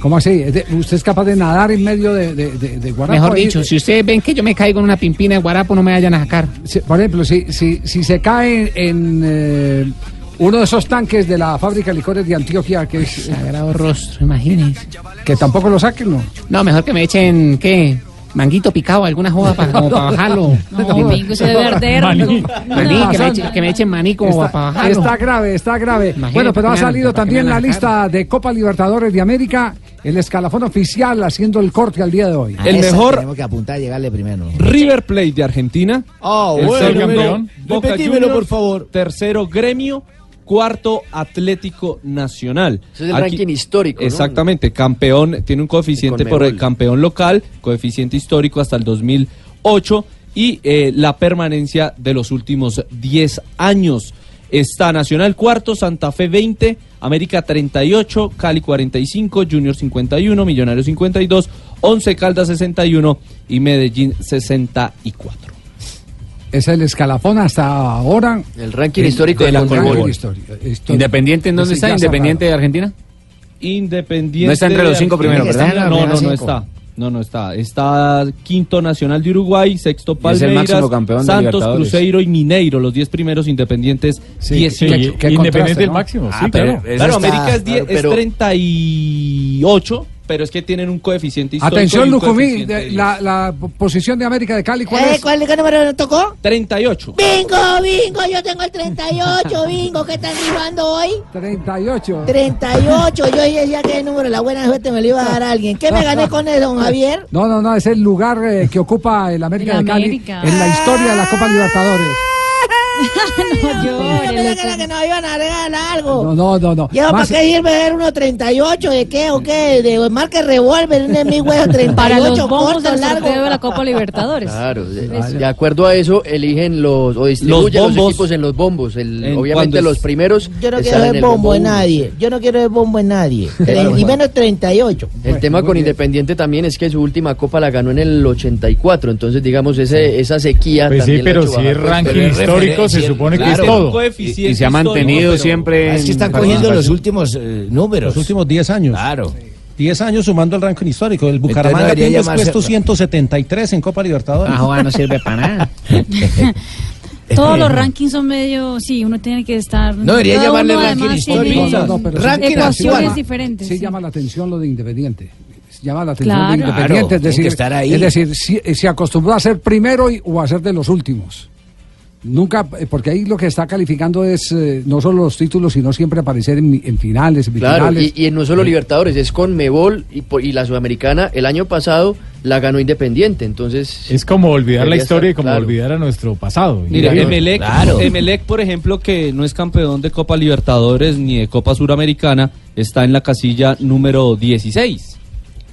¿Cómo así? ¿Es de- ¿Usted es capaz de nadar en medio de, de, de- de guarapo? Mejor dicho, si ustedes ven que yo me caigo en una pimpina de guarapo, no me vayan a sacar. Si- por ejemplo, si, si, si se cae en eh, uno de esos tanques de la fábrica de licores de Antioquia, que, es- Sagrado rostro, imagínense. que tampoco lo saquen, ¿no? No, mejor que me echen, ¿qué? Manguito picado, alguna joda para, como para bajarlo. No, domingo se debe arder. Maní. Maní, No, que, me echen, que me echen maní como Está, para bajarlo. está grave, está grave. Imagínate, bueno, pero ha ¿para qué me- salido también la lista de Copa Libertadores de América, el escalafón oficial haciendo el corte al día de hoy. A El mejor- Tenemos que apuntar a llegarle primero. River Plate de Argentina. Ah, el bueno, campeón. Boca Juniors, por favor. Tercero, Gremio. Cuarto, Atlético Nacional. Ese es el Aquí- ranking histórico, ¿no? Exactamente, campeón, tiene un coeficiente por el campeón local, coeficiente histórico hasta el 2008 y eh, la permanencia de los últimos 10 años. Está Nacional cuarto, Santa Fe 20, América 38, Cali 45, Junior 51, Millonarios 52, 11 Caldas 61 y Medellín 64. Es el escalafón hasta ahora. El ranking de- histórico de la Conmebol. ¿Independiente en dónde está? ¿Independiente de Argentina? Independiente. No está entre los cinco primeros, la No, no, no cinco. está. No, no está. Está quinto Nacional de Uruguay, sexto es el Palmeiras, Santos. Cruzeiro y Mineiro, los diez primeros independientes, Sí, 18. sí, qué Independiente ¿no? máximo, Ah, sí, pero claro. Claro, está- América es, die- claro, es pero- 38 pero es que tienen un coeficiente histórico. Atención, Lucumí, la, la posición de América de Cali, ¿cuál Eh, es? ¿Cuál qué número le tocó? 38. Bingo, bingo, yo tengo el 38, bingo, ¿qué están rifando hoy? 38. 38, yo decía que el número la buena suerte me lo iba a dar alguien. ¿Qué me gané con eso, don Javier? No, no, no, es el lugar eh, que ocupa el América de Cali América. en la historia de la Copa Libertadores. no llores. Yo que, que nos iban a regalar algo. No, no, no, no. ¿Y eso para qué sirve ver uno 38? ¿De qué o qué? De marca revólver, un de mi huevo 38 Para los bombos corto, del largo. de la Copa Libertadores. Claro, de, de acuerdo a eso eligen los o distribuyen los, bombos. equipos en los bombos. El- En obviamente los primeros Yo no quiero ver el bombo en nadie. Yo no quiero ver bombo en nadie. Juan. menos 38. El tema con Independiente también es que su última copa la ganó en el 84, entonces digamos ese, esa sequía Pues sí, también la ha pero si es ranking pero se supone que claro. es todo. Y se ha mantenido pero- siempre. Es que están en cogiendo los últimos eh, números. Los últimos 10 años. Claro. 10 años sumando el ranking histórico. El Bucaramanga tiene llamarse- puesto 173 en Copa Libertadores. Ah, no sirve para nada. Todos los rankings son medio, sí, uno tiene que estar. No, debería llamarle uno ranking además histórico. No, no, pero Ranking actual. diferentes. Sí, sí. llama la atención lo de Independiente. Llama la atención Claro. de Independiente. Claro, es decir, que estar ahí. es decir si, se acostumbró a ser primero y- o a ser de los últimos. Nunca, eh, porque ahí lo que está calificando es eh, no solo los títulos, sino siempre aparecer en, en finales, en Claro, finales. y, y no solo Libertadores, es con Mebol y, la Sudamericana. El año pasado la ganó Independiente, entonces... Es como olvidar la historia y como claro. olvidar a nuestro pasado. Mire, Emelec, Claro. Emelec, por ejemplo, que no es campeón de Copa Libertadores ni de Copa Suramericana, está en la casilla número 16.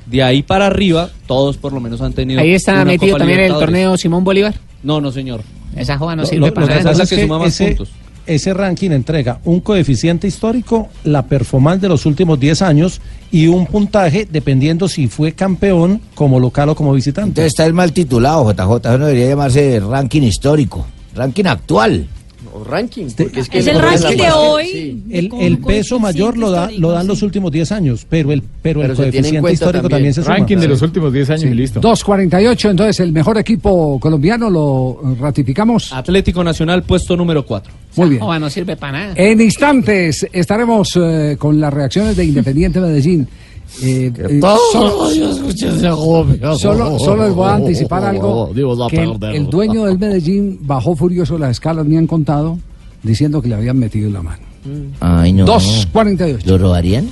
De ahí para arriba, todos por lo menos han tenido. Ahí está una metido Copa también el torneo Simón Bolívar. No, no, señor. Esa joda no sirve lo- para lo que nada. pasa es que que suma más ese, puntos. ese ranking entrega un coeficiente histórico, la performance de los últimos 10 años y un puntaje dependiendo si fue campeón como local o como visitante. Entonces está el mal titulado, JJ. Eso no debería llamarse ranking histórico. Ranking actual. O ranking, porque es que... Es el ranking de hoy. sí. El, peso mayor lo, da, lo dan sí. los últimos 10 años, pero el, pero el Pero coeficiente histórico también, también. se suma. Ranking de los últimos 10 años y listo. 2.48, entonces el mejor equipo colombiano lo ratificamos. Atlético Nacional, puesto número 4. Muy bien. No sirve para nada. En instantes estaremos eh, con las reacciones de Independiente Medellín. Eh, eh, solo, solo, solo les voy a anticipar algo. Que el, el dueño del Medellín bajó furioso las escalas, me han contado, diciendo que le habían metido la mano. Ay, no. 2.48. ¿Lo robarían?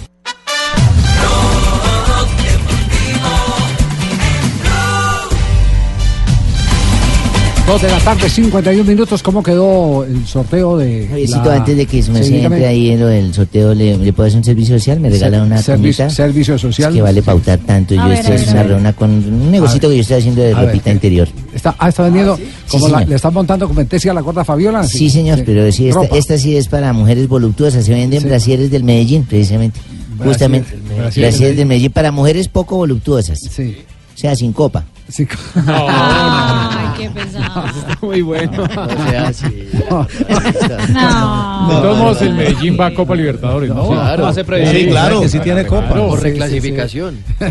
Dos de la tarde, 51 minutos. ¿Cómo quedó el sorteo de. Javiercito, la- antes de que se me Sí, entre ahí en lo del sorteo, ¿le, le puedo hacer un servicio social? ¿Me regala una servicio, comita? servicio social. Es que vale pautar tanto. A Yo ver, estoy haciendo una reunión con un negocito que yo estoy haciendo de A ropita interior. Está, ah, está vendiendo. como la- señor. le están montando competencia a la gorda Fabiola. Sí, señor, pero sí, esta, esta sí es para mujeres voluptuosas. Se venden brasieres del Medellín, precisamente. Justamente. Brasier del Brasieres del Medellín para mujeres poco voluptuosas. Sí. O sea, sin copa. Sí. Ay, qué pesado. Muy bueno. O sea, sí. No. De todos modos, el Medellín va a Copa Libertadores, ¿no? Claro. Hace. Sí, claro. Que sí tiene copa. Por Sí, sí, reclasificación.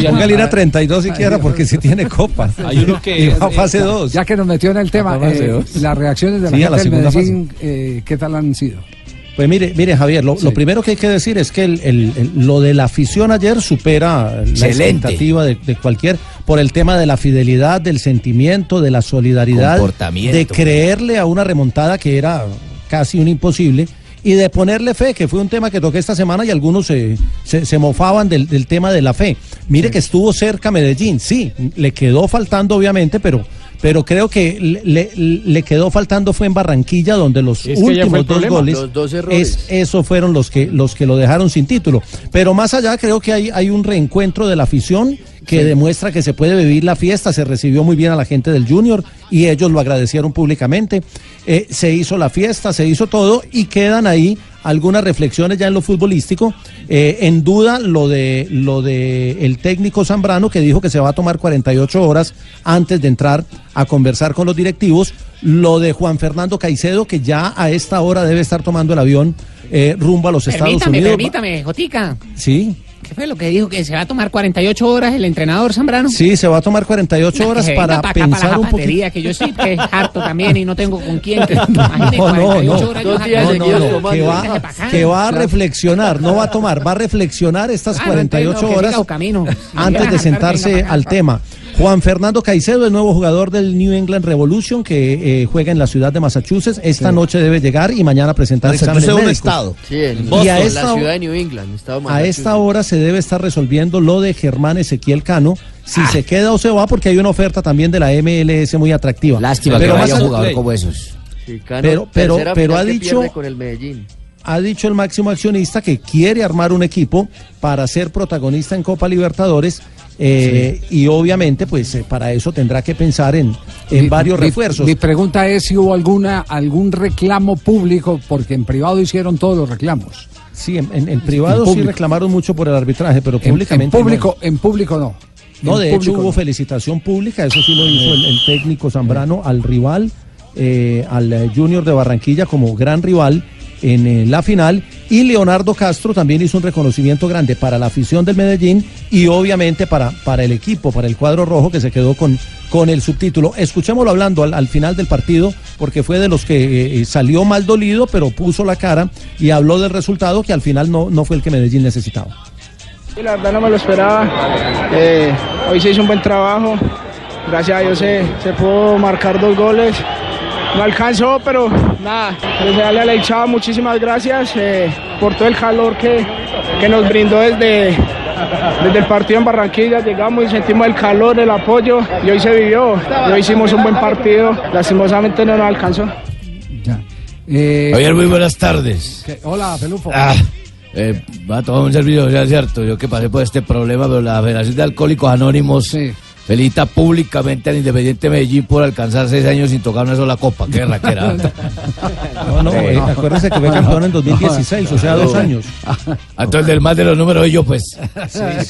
Y al ir a 32 siquiera porque sí tiene copa. Hay uno que Y va a fase 2. Ya que nos metió en el tema, eh, las reacciones de la gente la del segunda Medellín, eh, ¿qué tal han sido? Pues mire, mire Javier, lo, lo primero que hay que decir es que el- el- el- lo de la afición ayer supera la expectativa de, de cualquier, por el tema de la fidelidad, del sentimiento, de la solidaridad, de creerle a una remontada que era casi un imposible y de ponerle fe, que fue un tema que toqué esta semana y algunos se, se, se mofaban del, del tema de la fe. Mire que estuvo cerca Medellín, sí, le quedó faltando obviamente, pero... Pero creo que le, le- quedó faltando fue en Barranquilla, donde los Es últimos dos problema. goles dos es, esos fueron los que, los que lo dejaron sin título. Pero más allá creo que hay, hay un reencuentro de la afición que demuestra que se puede vivir la fiesta, se recibió muy bien a la gente del Junior y ellos lo agradecieron públicamente. Eh, se hizo la fiesta, se hizo todo y quedan ahí algunas reflexiones ya en lo futbolístico. Eh, en duda lo de lo de el técnico Zambrano que dijo que se va a tomar 48 horas antes de entrar a conversar con los directivos. Lo de Juan Fernando Caicedo que ya a esta hora debe estar tomando el avión eh, rumbo a los Estados Permítame, Unidos. permítame, Jotica. Sí. ¿Qué fue lo que dijo? ¿Que se va a tomar 48 horas el entrenador Zambrano? Sí, se va a tomar 48 horas venga para pa' acá, pa' pensar la un poquito. que yo sí que es harto también y no tengo con quién. que- No, no, 48 no. horas No, yo no, sacando- no, no, que va, que va a reflexionar, no va a tomar, va a reflexionar estas Ah, no 48 entiendo, que horas antes de sentarse al tema. Juan Fernando Caicedo, el nuevo jugador del New England Revolution que eh, juega en la ciudad de Massachusetts, esta Sí. noche debe llegar y mañana presentar exámenes médicos. Sí, en Y Boston, a la ciudad de New England. Estado A esta hora se debe estar resolviendo lo de Germán Ezequiel Cano, si Ah. se queda o se va, porque hay una oferta también de la MLS muy atractiva. Lástima Pero que vaya a- un jugador como esos. Sí, Cano, Pero- pero- pero ha que dicho- pierde con el Medellín. ha dicho el máximo accionista que quiere armar un equipo para ser protagonista en Copa Libertadores eh, y obviamente pues eh, para eso tendrá que pensar en, en Mi- varios refuerzos. Mi pregunta es si hubo alguna algún reclamo público, porque en privado hicieron todos los reclamos. Sí, en, en- en privado sí público. reclamaron mucho por el arbitraje, pero En- en públicamente no. público, en público no. No, de hecho público hubo no. felicitación pública, eso sí lo hizo el, el técnico Zambrano al rival, eh, al eh, Junior de Barranquilla como gran rival en eh, la final. Y Leonardo Castro también hizo un reconocimiento grande para la afición del Medellín y obviamente para, para el equipo, para el cuadro rojo que se quedó con, con el subtítulo. Escuchémoslo hablando al, al final del partido, porque fue de los que eh, salió mal dolido, pero puso la cara y habló del resultado que al final no, no fue el que Medellín necesitaba. Sí, la verdad no me lo esperaba. Eh, hoy se hizo un buen trabajo. Gracias a Dios se, se pudo marcar dos goles. No alcanzó, pero nada. Desearle a la hinchada muchísimas gracias eh, por todo el calor que, que nos brindó desde, desde el partido en Barranquilla. Llegamos y sentimos el calor, el apoyo y hoy se vivió. Y hoy hicimos un buen partido. Lastimosamente no nos alcanzó. Eh, Javier, muy buenas tardes. hola, Pelufo. Ah, eh, va a tomar un servicio, ya es cierto. Yo que pasé por este problema, pero la Federación de Alcohólicos Anónimos felicita públicamente al Independiente Medellín por alcanzar seis años sin tocar una sola copa. Qué raquera. No, no, eh, acuérdense que fue campeón en 2016, o sea, dos años. Entonces, del más de los números, y yo pues.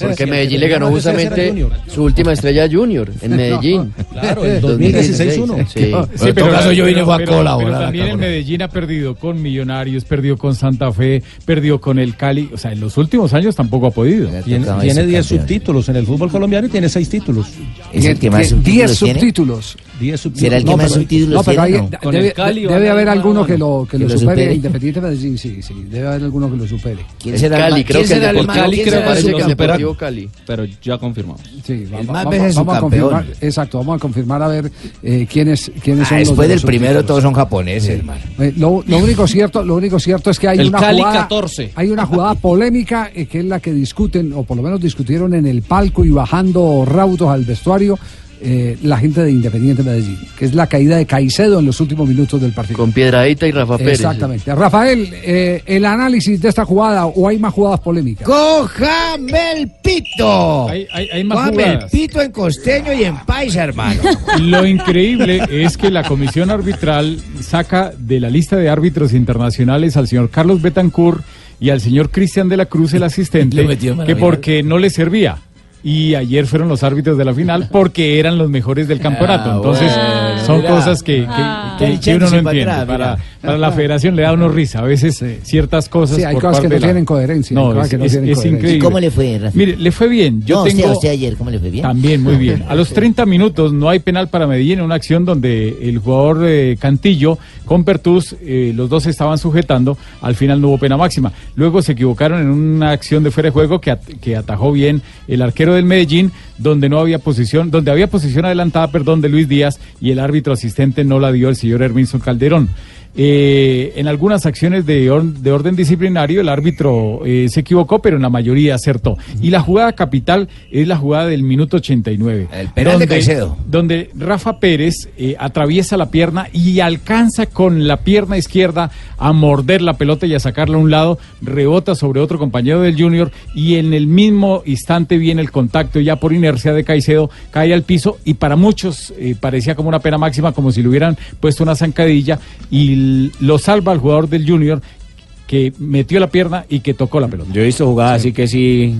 Porque Medellín le ganó justamente su última estrella Junior en Medellín. Claro, en 2016-1. Sí. en todo caso, yo vine fue a pero- colaborar también por- Medellín ha perdido con Millonarios, perdió con Santa Fe, perdió con el Cali. O sea, en los últimos años tampoco ha podido. Tiene, tiene 10 subtítulos en el fútbol colombiano y tiene 6 títulos. Es el que más Tiene subtítulos 10 tiene. subtítulos. 10 subtítulos. ¿Será el que No, más pero- subtítulos no, pero tiene? hay- no? Con el debe, Cali haber alguno que lo, que ¿Que lo supere. supere? Independiente Medellín, sí, sí. Debe haber alguno que lo supere. ¿Quién será el Cali, creo quién que el será el Deportivo más- Cali creo parece que el Deportivo Cali. Pero ya confirmamos. Sí, va- El va- más va- veces vamos a confirmar, exacto, vamos a confirmar a ver eh, quiénes, quiénes Ah, son después de del primero todos son japoneses, hermano. Eh, lo, lo único cierto, lo único cierto es que hay El una Cali jugada, 14. hay una jugada polémica eh, que es la que discuten o por lo menos discutieron en el palco y bajando raudos al vestuario eh, la gente de Independiente Medellín, que es la caída de Caicedo en los últimos minutos del partido. Con Piedradita y Rafa Pérez. Exactamente. Rafael, eh, el análisis de esta jugada o hay más jugadas polémicas. ¡Cójame el pito! Hay, hay- hay más Cójame el jugadas. pito en costeño y en paisa, hermano. Lo increíble es que la comisión arbitral saca de la lista de árbitros internacionales al señor Carlos Betancourt y al señor Cristian de la Cruz, el asistente, que porque no le servía. Y ayer fueron los árbitros de la final porque eran los mejores del campeonato. Ah, Entonces, bueno, son cosas que, que- Ah. que- que uno no entiende. atrás, Para, para la federación le da uno risa. A veces ciertas cosas. Sí, hay por cosas que parte no de la- tienen coherencia, No, es, que no es- tienen es coherencia. increíble. ¿Y cómo le fue, Rafa? Mire, le fue bien. Yo no, tengo... usted, usted ayer, ¿cómo le fue bien? También, muy bien. A los 30 minutos no hay penal para Medellín en una acción donde el jugador eh, Cantillo con Pertus, eh, los dos se estaban sujetando, al final no hubo pena máxima. Luego se equivocaron en una acción de fuera de juego que, at- que atajó bien el arquero del Medellín, donde no había posición, donde había posición adelantada, perdón, de Luis Díaz y el árbitro asistente no la dio el señor Herminson Calderón. Eh, en algunas acciones de, or- de orden disciplinario el árbitro eh, se equivocó, pero en la mayoría acertó. Y la jugada capital es la jugada del minuto 89. El penal de Caicedo. Donde Rafa Pérez eh, atraviesa la pierna y alcanza con la pierna izquierda a morder la pelota y a sacarla a un lado, rebota sobre otro compañero del Junior y en el mismo instante viene el contacto ya por inercia de Caicedo, cae al piso y para muchos eh, parecía como una pena máxima, como si le hubieran puesto una zancadilla y lo salva el jugador del Junior que metió la pierna y que tocó la pelota. Yo he visto jugadas así que sí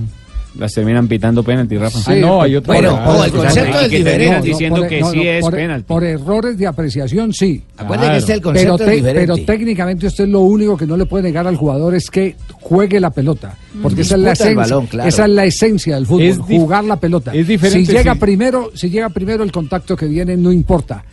las terminan pitando penalti, Rafa. Sí, bueno, O el concepto es que terminan diferente. diciendo No, que no, sí no, es por, penalti. por errores de apreciación, sí. Acuerde que este es el concepto pero, diferente. pero técnicamente usted lo único que no le puede negar al jugador es que juegue la pelota. Porque esa es, la el esencia, balón, claro. esa es la esencia del fútbol, Es jugar la pelota. es diferente, si llega sí. primero, si llega primero el contacto que viene, no importa.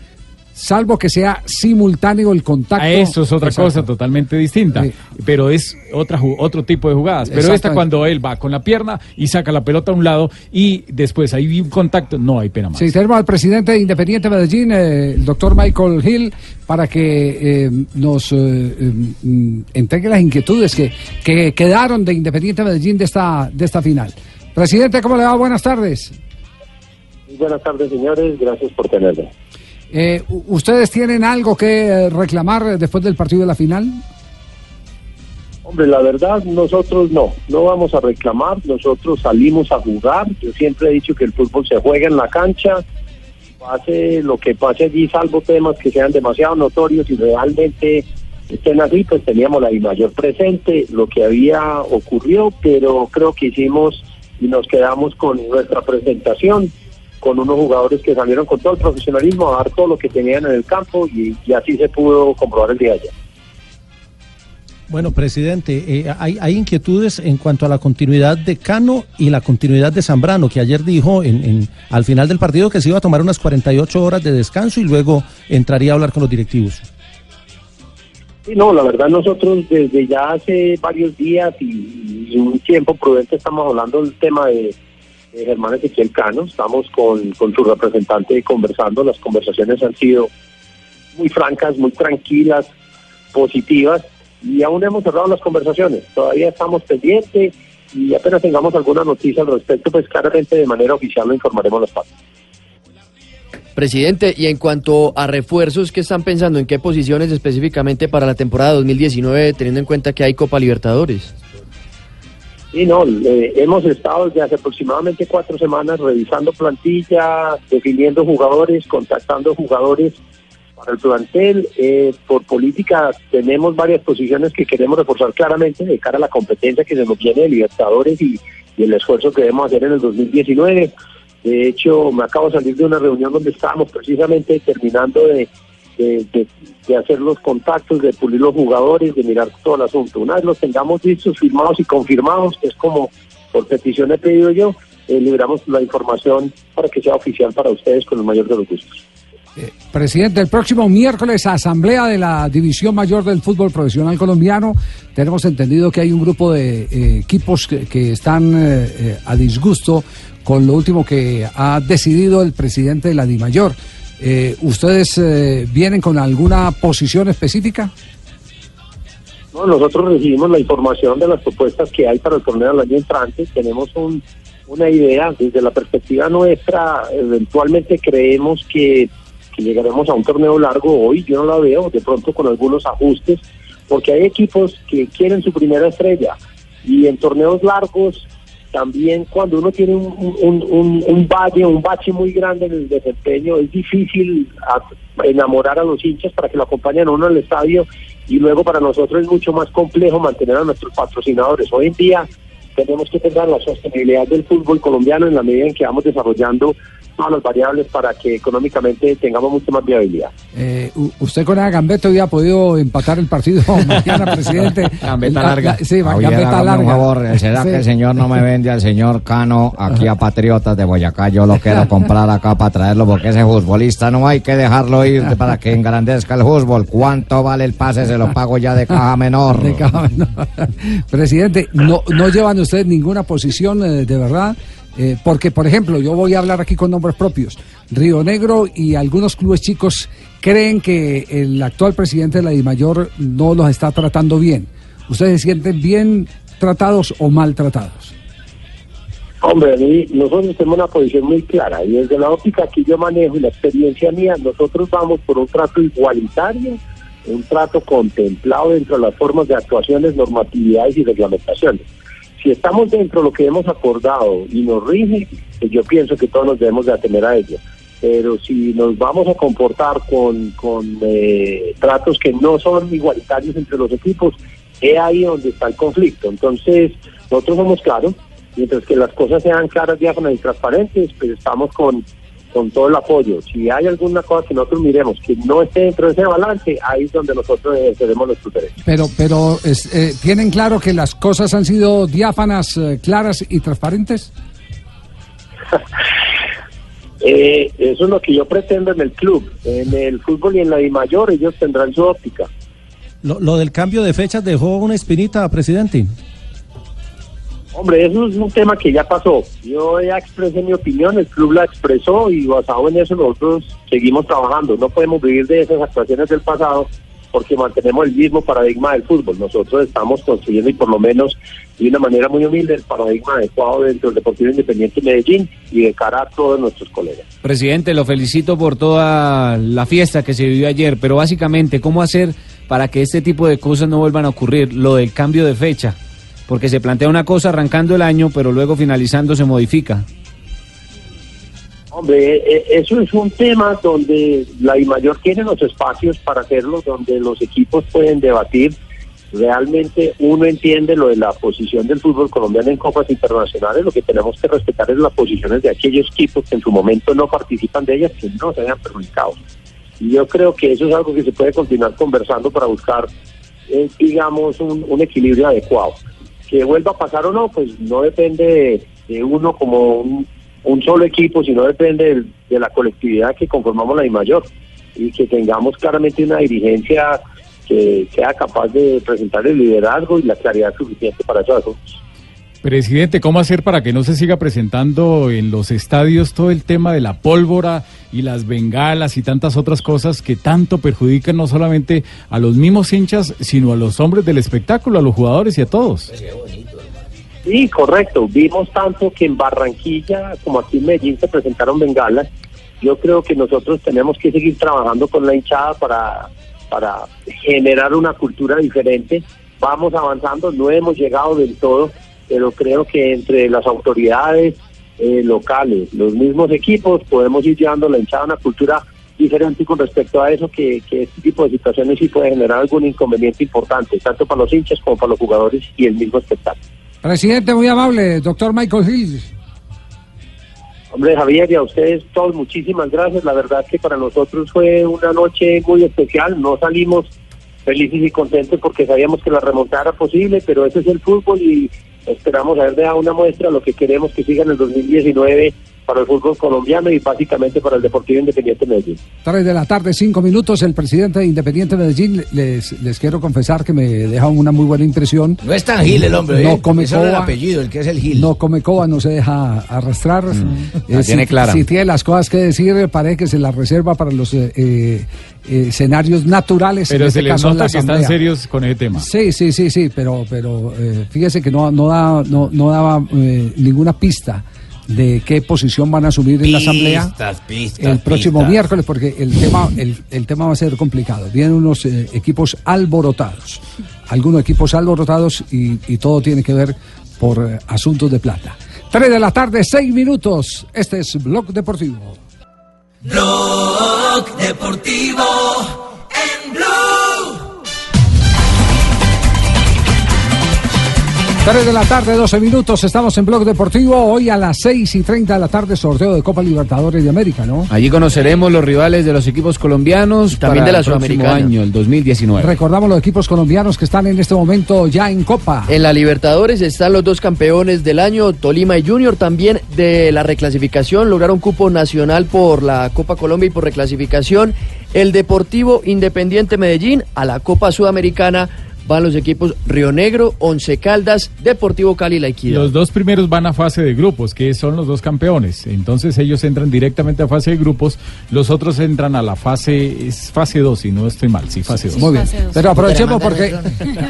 Salvo que sea simultáneo el contacto. A eso es otra Exacto. cosa totalmente distinta, pero es otra otro tipo de jugadas. Pero esta cuando él va con la pierna y saca la pelota a un lado y después hay un contacto, no hay pena más. Sí, tenemos al presidente de Independiente Medellín, eh, el doctor Michael Hill, para que eh, nos eh, eh, mm, entregue las inquietudes que, que quedaron de Independiente Medellín de esta, de esta final. Presidente, ¿cómo le va? Buenas tardes. Buenas tardes, señores. Gracias por tenerme. Eh, ¿Ustedes tienen algo que eh, reclamar eh, después del partido de la final? Hombre, la verdad, nosotros no, no vamos a reclamar, nosotros salimos a jugar. Yo siempre he dicho que el fútbol se juega en la cancha, pase lo que pase allí, salvo temas que sean demasiado notorios y realmente estén así, pues teníamos la mayor presente, lo que había ocurrió, pero creo que hicimos y nos quedamos con nuestra presentación, con unos jugadores que salieron con todo el profesionalismo a dar todo lo que tenían en el campo y, y así se pudo comprobar el día de ayer. Bueno, presidente, eh, hay, hay inquietudes en cuanto a la continuidad de Cano y la continuidad de Zambrano, que ayer dijo en, en- al final del partido que se iba a tomar unas 48 horas de descanso y luego entraría a hablar con los directivos. Sí, no, la verdad nosotros desde ya hace varios días y, y un tiempo prudente estamos hablando del tema de, de Germán Ezequiel Cano, estamos con, con su representante conversando, las conversaciones han sido muy francas, muy tranquilas, positivas y aún hemos cerrado las conversaciones, todavía estamos pendientes y apenas tengamos alguna noticia al respecto, pues claramente de manera oficial lo informaremos a las partes. Presidente, y en cuanto a refuerzos, ¿qué están pensando? ¿En qué posiciones específicamente para la temporada 2019, teniendo en cuenta que hay Copa Libertadores? Sí, no, eh, hemos estado desde hace aproximadamente cuatro semanas revisando plantilla, definiendo jugadores, contactando jugadores para el plantel. Eh, por política tenemos varias posiciones que queremos reforzar claramente de cara a la competencia que se nos viene de Libertadores y, y el esfuerzo que debemos hacer en el 2019. De hecho, me acabo de salir de una reunión donde estábamos precisamente terminando de, de, hacer los contactos, de pulir los jugadores, de mirar todo el asunto. Una vez los tengamos listos, firmados y confirmados, que es como por petición he pedido yo, eh, liberamos la información para que sea oficial para ustedes con el mayor de los gustos. Presidente, el próximo miércoles, asamblea de la División Mayor del Fútbol Profesional Colombiano. Tenemos entendido que hay un grupo de eh, equipos que, que están eh, eh, a disgusto con lo último que ha decidido el presidente de la DIMAYOR. Eh, ¿Ustedes eh, vienen con alguna posición específica? No, nosotros recibimos la información de las propuestas que hay para el torneo del año entrante. Tenemos un- una idea. Desde la perspectiva nuestra, eventualmente creemos que, que llegaremos a un torneo largo hoy. Yo no la veo, de pronto con algunos ajustes, porque hay equipos que quieren su primera estrella. Y en torneos largos, también cuando uno tiene un, un, un, valle, un bache muy grande en el desempeño, es difícil enamorar a los hinchas para que lo acompañen a uno al estadio y luego para nosotros es mucho más complejo mantener a nuestros patrocinadores. Hoy en día tenemos que tener la sostenibilidad del fútbol colombiano en la medida en que vamos desarrollando todas las variables para que económicamente tengamos mucha más viabilidad. Eh, usted con esa gambeta hoy ha podido empatar el partido mañana, presidente. Gambeta La- larga. la- sí, gambeta hágame larga. un favor, ¿será Sí. que el señor no me vende al señor Cano aquí a Patriotas de Boyacá? Yo lo quiero comprar acá para traerlo porque ese futbolista no hay que dejarlo ir para que engrandezca el fútbol. ¿Cuánto vale el pase? Se lo pago ya de caja menor. De caja menor. Presidente, no, no llevan ustedes ninguna posición eh, de verdad, Eh, porque, por ejemplo, yo voy a hablar aquí con nombres propios. Río Negro y algunos clubes chicos creen que el actual presidente de la DIMAYOR no los está tratando bien. ¿Ustedes se sienten bien tratados o maltratados? Hombre, a mí, nosotros tenemos una posición muy clara y desde la óptica que yo manejo y la experiencia mía, nosotros vamos por un trato igualitario, un trato contemplado dentro de las formas de actuaciones, normatividades y reglamentaciones. Si estamos dentro de lo que hemos acordado y nos rige, pues yo pienso que todos nos debemos de atener a ello. Pero si nos vamos a comportar con, con eh, tratos que no son igualitarios entre los equipos, es ahí donde está el conflicto. Entonces, nosotros somos claros, Mientras que las cosas sean claras, diáfanas y transparentes, pues estamos con, con todo el apoyo. Si hay alguna cosa que nosotros miremos que no esté dentro de ese balance, ahí es donde nosotros eh, tenemos nuestros derechos. Pero, pero es- eh, ¿tienen claro que las cosas han sido diáfanas, eh, claras y transparentes? Eh, eso es lo que yo pretendo en el club. En el fútbol y en la I mayor ellos tendrán su óptica. Lo, lo del cambio de fechas dejó una espinita, presidente. Hombre, eso es un tema que ya pasó. Yo ya expresé mi opinión, el club la expresó y basado en eso nosotros seguimos trabajando. No podemos vivir de esas actuaciones del pasado porque mantenemos el mismo paradigma del fútbol. Nosotros estamos construyendo y por lo menos de una manera muy humilde el paradigma adecuado dentro del Deportivo Independiente de Medellín y de cara a todos nuestros colegas. Presidente, lo felicito por toda la fiesta que se vivió ayer, pero básicamente, ¿cómo hacer para que este tipo de cosas no vuelvan a ocurrir? Lo del cambio de fecha, porque se plantea una cosa arrancando el año, pero luego finalizando se modifica. Hombre, eh, eso es un tema donde la IMAYOR tiene los espacios para hacerlo, donde los equipos pueden debatir. Realmente uno entiende lo de la posición del fútbol colombiano en copas internacionales, lo que tenemos que respetar es las posiciones de aquellos equipos que en su momento no participan de ellas, que no se hayan perjudicado. Y yo creo que eso es algo que se puede continuar conversando para buscar, eh, digamos, un equilibrio adecuado. Que vuelva a pasar o no, pues no depende de, uno como un, solo equipo, sino depende de la colectividad que conformamos la I mayor y que tengamos claramente una dirigencia que sea capaz de presentar el liderazgo y la claridad suficiente para asuntos. Presidente, ¿cómo hacer para que no se siga presentando en los estadios todo el tema de la pólvora y las bengalas y tantas otras cosas que tanto perjudican no solamente a los mismos hinchas, sino a los hombres del espectáculo, a los jugadores y a todos? Sí, correcto. Vimos tanto que en Barranquilla como aquí en Medellín se presentaron bengalas. Yo creo que nosotros tenemos que seguir trabajando con la hinchada para, para generar una cultura diferente. Vamos avanzando, no hemos llegado del todo, pero creo que entre las autoridades eh, locales, los mismos equipos, podemos ir llevando la hinchada a una cultura diferente y con respecto a eso, que, que este tipo de situaciones sí puede generar algún inconveniente importante, tanto para los hinchas como para los jugadores y el mismo espectáculo. Presidente, muy amable, doctor Michael Hill. Hombre, Javier, y a ustedes todos muchísimas gracias. La verdad que para nosotros fue una noche muy especial. No salimos felices y contentos porque sabíamos que la remontada era posible, pero ese es el fútbol y esperamos haber dado una muestra de lo que queremos que siga en el 2019 para el fútbol colombiano y básicamente para el Deportivo Independiente Medellín. 3 de la tarde, 5 minutos. El presidente de Independiente Medellín, les, les quiero confesar que me deja una muy buena impresión. No es tan Gil el hombre, No ¿eh? come Es solo el coba. apellido, el que es el Gil. No come coba, no se deja arrastrar. La si, tiene clara. si tiene las cosas que decir, parece que se las reserva para los eh, eh, eh, escenarios naturales. Pero en se este les caso, nota la que están serios con ese tema. Sí, sí, sí, sí, pero, pero eh, fíjese que no, no, da, no, no daba eh, ninguna pista de qué posición van a asumir en la asamblea Pistas, pistas, el próximo pistas. miércoles, porque el tema, el, el tema va a ser complicado. Vienen unos eh, equipos alborotados, algunos equipos alborotados y, y todo tiene que ver por eh, asuntos de plata. Tres de la tarde, seis minutos. Este es Blog Deportivo. Blog Deportivo en Blue. 3 de la tarde, 12 minutos, estamos en Blog Deportivo. Hoy a las 6 y 30 de la tarde, sorteo de Copa Libertadores de América, ¿no? Allí conoceremos los rivales de los equipos colombianos también para de la el próximo año, el 2019. Recordamos los equipos colombianos que están en este momento ya en Copa. En la Libertadores están los dos campeones del año, Tolima y Junior, también de la reclasificación, lograron cupo nacional por la Copa Colombia y por reclasificación. El Deportivo Independiente Medellín a la Copa Sudamericana van los equipos Río Negro, Once Caldas, Deportivo Cali y La Equidad. Los dos primeros van a fase de grupos, que son los dos campeones. Entonces ellos entran directamente a fase de grupos, los otros entran a la fase, es fase 2, si no estoy mal, sí, fase 2. Muy bien. Pero aprovechemos porque.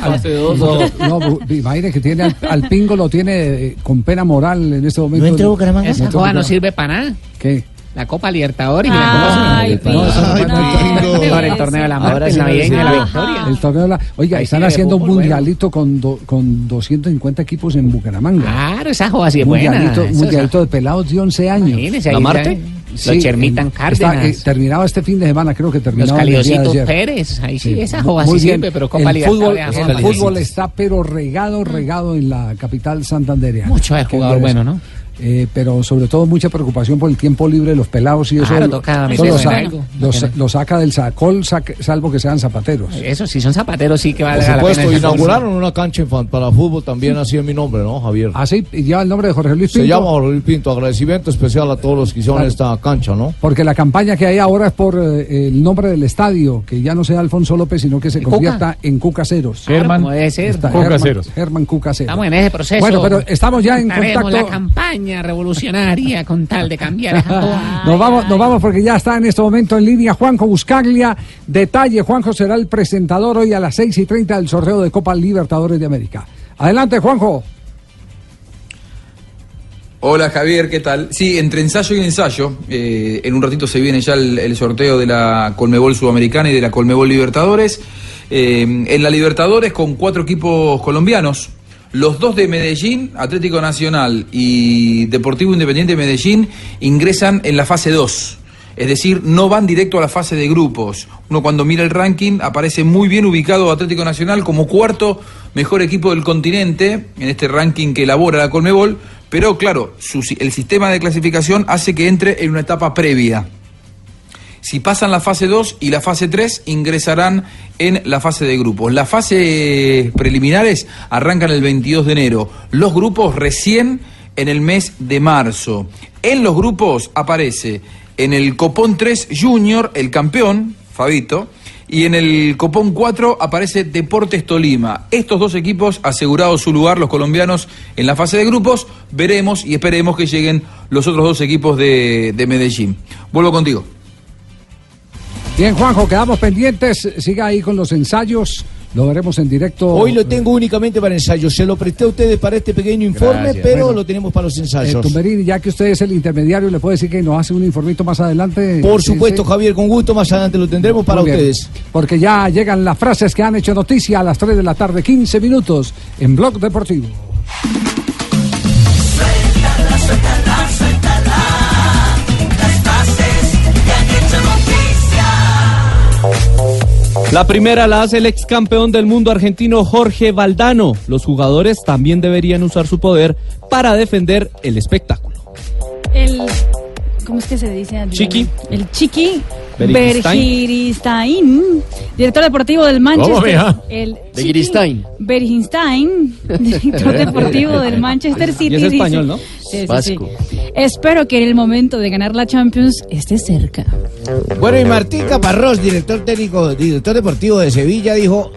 Fase dos, no, no. no, imagine que tiene al, al Pingo, lo tiene eh, con pena moral en este momento. entró Bucaramanga? No Esa entró joda no sirve para nada. ¿Qué? La Copa Libertadores y Ay, la Copa No, el torneo de la sí el la sirve. victoria. El torneo de la- Oiga, están sí haciendo un mundialito con, do- con 250 equipos en Bucaramanga. Claro, esa joda sí es buena. mundialito, Eso, mundialito de pelados de 11 años. Imagínese, ¿La Marte? Sí, Chermitan en- Cárdenas. está, eh, terminaba este fin de semana, creo que Los terminaba el día de Caliositos ayer. Pérez. Ahí sí, esa joda Muy sí bien. siempre, pero Copa el fútbol, el fútbol está pero regado, regado en la capital santandereana. Mucho de Qué jugador bueno. ¿no? Eh, pero sobre todo mucha preocupación por el tiempo libre de los pelados y eso, Claro, lo- toca eso meterse lo, sa- algo. los- lo saca del sacol, sac- salvo que sean zapateros. Eso, si son zapateros, sí que Por vale la supuesto, pena. inauguraron una cancha infan- para fútbol también así en mi nombre, ¿no, Javier? Ah, sí, y lleva el nombre de Jorge Luis Se Pinto. llama Jorge Luis Pinto. Agradecimiento especial a todos los que hicieron Claro. esta cancha, ¿no? Porque la campaña que hay ahora es por eh, el nombre del estadio, que ya no sea Alfonso López, sino que se Cuca? convierta en Cucaseros. Germán Como debe ser. Cucaseros. Germán Cucaseros. Estamos en ese proceso. Bueno, pero estamos ya en contacto. la campaña revolucionaria con tal de cambiar. Nos vamos, nos vamos porque ya está en este momento en línea Juanjo Buscaglia. Detalle, Juanjo será el presentador hoy a las 6 y 30 del sorteo de Copa Libertadores de América. Adelante, Juanjo. Hola Javier, ¿qué tal? Sí, entre ensayo y ensayo, eh, en un ratito se viene ya el, el sorteo de la Colmebol Sudamericana y de la Colmebol Libertadores. Eh, en la Libertadores con cuatro equipos colombianos, los dos de Medellín, Atlético Nacional y Deportivo Independiente de Medellín, ingresan en la fase 2. Es decir, no van directo a la fase de grupos. Uno cuando mira el ranking aparece muy bien ubicado Atlético Nacional como cuarto mejor equipo del continente en este ranking que elabora la Colmebol, pero claro, su el sistema de clasificación hace que entre en una etapa previa. Si pasan la fase 2 y la fase 3, ingresarán en la fase de grupos. Las fases preliminares arrancan el 22 de enero. Los grupos recién en el mes de marzo. En los grupos aparece en el Copón 3 Junior, el campeón, Fabito, y en el Copón 4 aparece Deportes Tolima. Estos dos equipos asegurados su lugar, los colombianos, en la fase de grupos. Veremos y esperemos que lleguen los otros dos equipos de, de Medellín. Vuelvo contigo. Bien, Juanjo, quedamos pendientes. Siga ahí con los ensayos. Lo veremos en directo. Hoy lo tengo únicamente para ensayos. Se lo presté a ustedes para este pequeño informe, Gracias. pero Bueno. lo tenemos para los Eh, ensayos. Tumberini, ya que usted es el intermediario, ¿le puede decir que nos hace un informito más adelante? Por Sí, supuesto, sí. Javier, con gusto. Más adelante lo tendremos para bien, ustedes. Porque ya llegan las frases que han hecho noticia a las 3 de la tarde, 15 minutos, en Blog Deportivo. La primera la hace el ex campeón del mundo argentino Jorge Valdano. Los jugadores también deberían usar su poder para defender el espectáculo. El, ¿Cómo es que se dice? Adrián? Chiqui. El Chiqui Bergiristain. Director deportivo del Manchester. ¿Cómo? El Bergiristain. Bergiristain, director deportivo del Manchester City. Y es dice- español, ¿no? Sí, sí, sí. Vasco. Espero que en el momento de ganar la Champions esté cerca. Bueno, y Martín Caparrós, director técnico, director deportivo de Sevilla, dijo: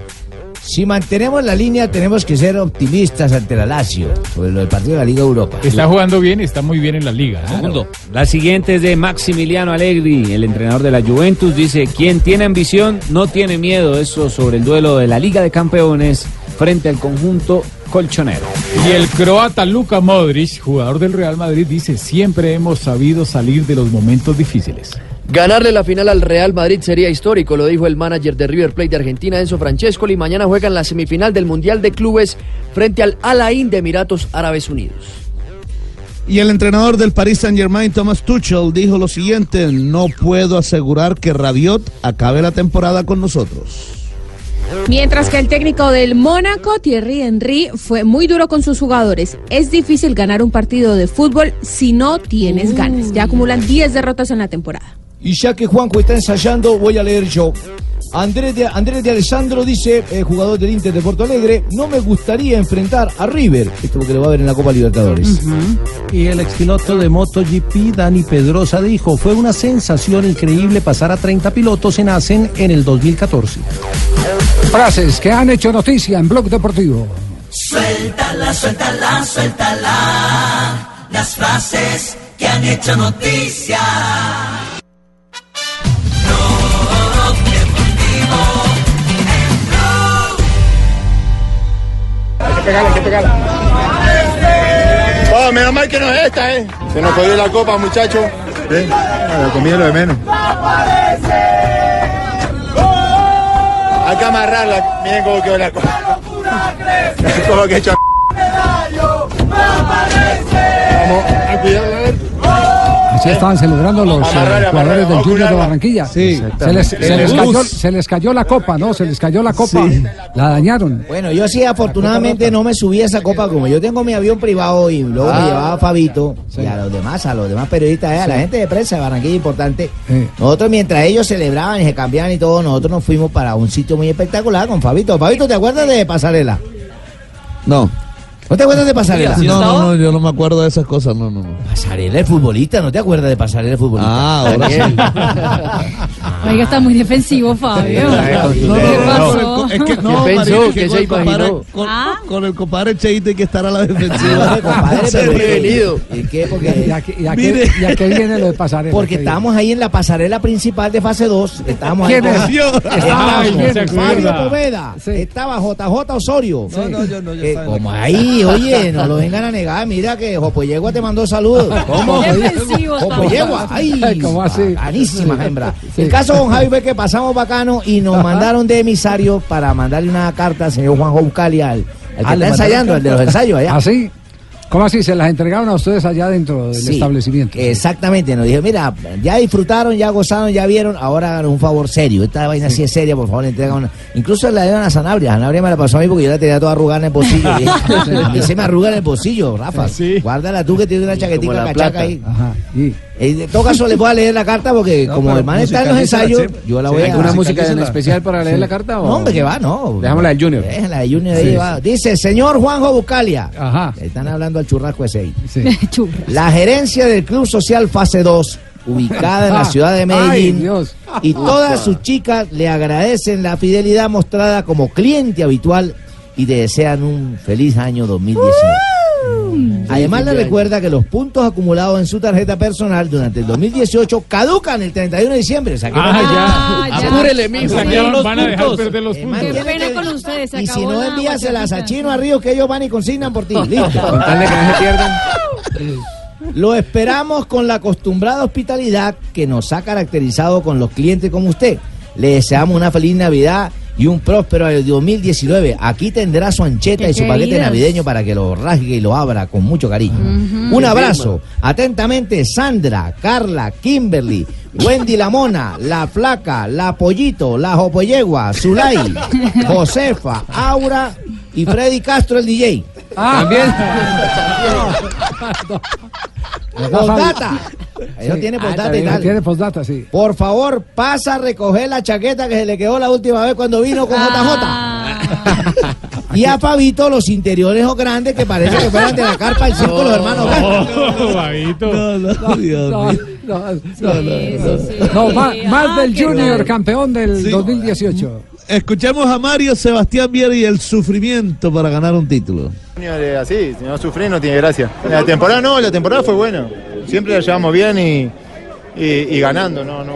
si mantenemos la línea, tenemos que ser optimistas ante la Lazio sobre lo del partido de la Liga Europa. Está jugando bien, está muy bien en la liga. ¿no? La siguiente es de Maximiliano Allegri, el entrenador de la Juventus. Dice, quien tiene ambición no tiene miedo. Eso sobre el duelo de la Liga de Campeones frente al conjunto colchonero. Y el croata Luka Modric, jugador del Real Madrid, dice, siempre hemos sabido salir de los momentos difíciles. Ganarle la final al Real Madrid sería histórico, lo dijo el manager de River Plate de Argentina, Enzo Francescoli. Mañana juegan la semifinal del Mundial de Clubes frente al Al Ain de Emiratos Árabes Unidos. Y el entrenador del Paris Saint Germain, Thomas Tuchel, dijo lo siguiente: No puedo asegurar que Rabiot acabe la temporada con nosotros. Mientras que el técnico del Mónaco, Thierry Henry, fue muy duro con sus jugadores. Es difícil ganar un partido de fútbol si no tienes ganas. Ya acumulan 10 derrotas en la temporada. Y ya que Juanjo está ensayando, voy a leer yo. Andrés de, Andrés de Alessandro dice, eh, jugador del Inter de Porto Alegre, no me gustaría enfrentar a River, esto porque lo va a ver en la Copa Libertadores. Y el expiloto de MotoGP, Dani Pedrosa, dijo, fue una sensación increíble pasar a 30 pilotos en Asen en el 2014. Frases que han hecho noticia en Blog Deportivo. Suéltala, suéltala, suéltala. Las frases que han hecho noticia. Pegarle, hay que pegarle. Oh, menos mal que no es esta, eh. Se nos cogió la copa, muchachos. ¿Eh? La comida lo de menos. Hay que amarrarla. Miren cómo quedó la copa. Como que he hecho. Vamos a cuidarla, a ver. Así estaban celebrando los eh, jugadores del Junior de Barranquilla. Sí. Se les, se les cayó, se les cayó la copa, ¿no? Se les cayó la copa. La dañaron. Bueno, yo sí, afortunadamente no me subí a esa copa como yo tengo mi avión privado y luego me Ah. llevaba a Fabito y a los demás, a los demás periodistas, eh, a la gente de prensa de Barranquilla importante. Nosotros mientras ellos celebraban y se cambiaban y todo, nosotros nos fuimos para un sitio muy espectacular con Fabito. Fabito, ¿te acuerdas de Pasarela? No. ¿No te acuerdas de Pasarela? No, no, no, yo no me acuerdo de esas cosas, no, no. Pasarela el futbolista, ¿no te acuerdas de Pasarela el futbolista? Ah, ahora sí. Oiga, está muy defensivo, Fabio. No, ¿Qué pasó? es que no, ¿Qué pensó? María, ¿Qué con se el compadre- imaginó? Con, Ah. con el compadre Cheito hay que estar a la defensiva. Ah, compadre, pero- Prevenido. ¿Y qué? Porque, ¿Y a qué, y a qué- Mire. y a qué viene lo de pasarela? porque ¿Qué estábamos ahí en la pasarela principal de fase 2. Estábamos ¿Quién ahí es? Estaba ¿quién es? Fabio Acuerda. Poveda, Sí. estaba JJ Osorio. No, no, yo no, yo Eh, estaba como ahí, oye, no lo vengan a negar. Mira que Jopo Yegua te mandó saludos. ¿Cómo? Muy defensivo, Jopo Fabio. Yegua, ay, ¿Cómo así? bacanísima hembra. Sí. El caso con Javi fue que pasamos bacano y nos mandaron de emisario para mandarle una carta al señor Juanjo Bucali al, al que está ensayando, el de los ensayos allá. ¿Ah, sí? ¿Cómo así? ¿Se las entregaron a ustedes allá dentro del Sí, establecimiento? Exactamente, nos dijo, mira, ya disfrutaron, ya gozaron, ya vieron, ahora hagan un favor serio. Esta vaina sí es seria, por favor, entregan una. Incluso la dieron a Sanabria. Sanabria me la pasó a mí porque yo la tenía toda arrugada en el bolsillo. Y a mí se me arruga en el bolsillo, Rafa. Guárdala tú que tienes una chaquetica la cachaca plata. ahí. Ajá. Y, En todo caso, les voy a leer la carta porque No, como el man está en los ensayos, yo la Sí, voy a... ¿Alguna música en especial para leer la carta? o- No, hombre, que va, no. Dejamos la del Junior. Déjenla de Junior Sí, ahí sí. va. Dice, señor Juanjo Bucalia. Ajá. Le Están hablando al churrasco ese ahí. Sí. La gerencia del Club Social Fase 2, ubicada en la ciudad de Ay, Medellín, Dios. y todas sus chicas le agradecen la fidelidad mostrada como cliente habitual y le desean un feliz año 2019. Además le recuerda que los puntos acumulados en su tarjeta personal durante el 2018 caducan el 31 de diciembre. Ah, ya. Apúrele, mijo. Van a dejar puntos. perder los man Qué pena con ustedes. Y si no, la envíaselas a. Chino a Río que ellos van y consignan por ti. Listo. Con tal de que no se pierdan. Lo esperamos con la acostumbrada hospitalidad que nos ha caracterizado con los clientes como usted. Le deseamos una feliz Navidad y un próspero año 2019. Aquí tendrá su ancheta Qué y su paquete navideño para que lo rasgue y lo abra con mucho cariño. Un abrazo. Atentamente, Sandra, Carla, Kimberly, Wendy la Mona, La Flaca, La Pollito, La Jopoyegua, Zulay, Josefa, Aura y Freddy Castro, el DJ. También. Postdata. Eso Sí. tiene Ah, postdata y tal. Tiene postdata, sí. Por favor, pasa a recoger la chaqueta que se le quedó la última vez cuando vino con Ah. JJ. Y a Fabito los interiores o grandes que parece que fueran de la carpa del circo de los hermanos. Oh, Babito. No, no, Dios No, mío. no, no, no, más, más Ah, del Junior, campeón del Sí. 2018. Escuchemos a Mario Sebastián Viera y el sufrimiento para ganar un título. Así, si no sufrir no tiene gracia. La temporada no, la temporada fue buena. Siempre la llevamos bien y, y- y ganando, no, no.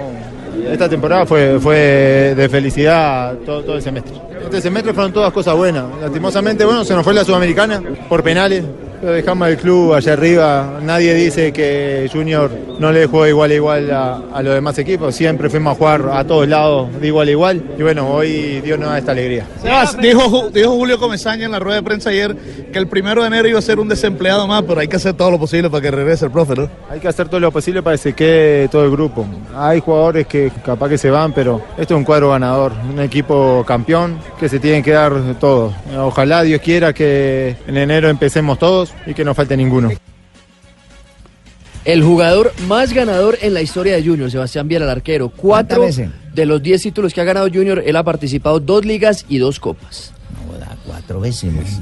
Esta temporada fue, fue de felicidad todo, todo el semestre. Este semestre fueron todas cosas buenas. Lastimosamente, bueno, se nos fue la Sudamericana por penales. Lo dejamos el club allá arriba. Nadie dice que Junior no le jugó igual a igual a, a los demás equipos. Siempre fuimos a jugar a todos lados de igual a igual. Y bueno, hoy Dios nos da esta alegría. Sebas, dijo, dijo Julio Comesaña en la rueda de prensa ayer que el primero de enero iba a ser un desempleado más, pero hay que hacer todo lo posible para que regrese el profe, ¿no? Hay que hacer todo lo posible para que se quede todo el grupo. Hay jugadores que capaz que se van, pero esto es un cuadro ganador, un equipo campeón que se tienen que dar todo. Ojalá Dios quiera que en enero empecemos todos y que no falte ninguno. El jugador más ganador en la historia de Junior, Sebastián Viera, el arquero. Cuatro de los diez títulos que ha ganado Junior, él ha participado dos ligas y dos copas. Cuatro veces más.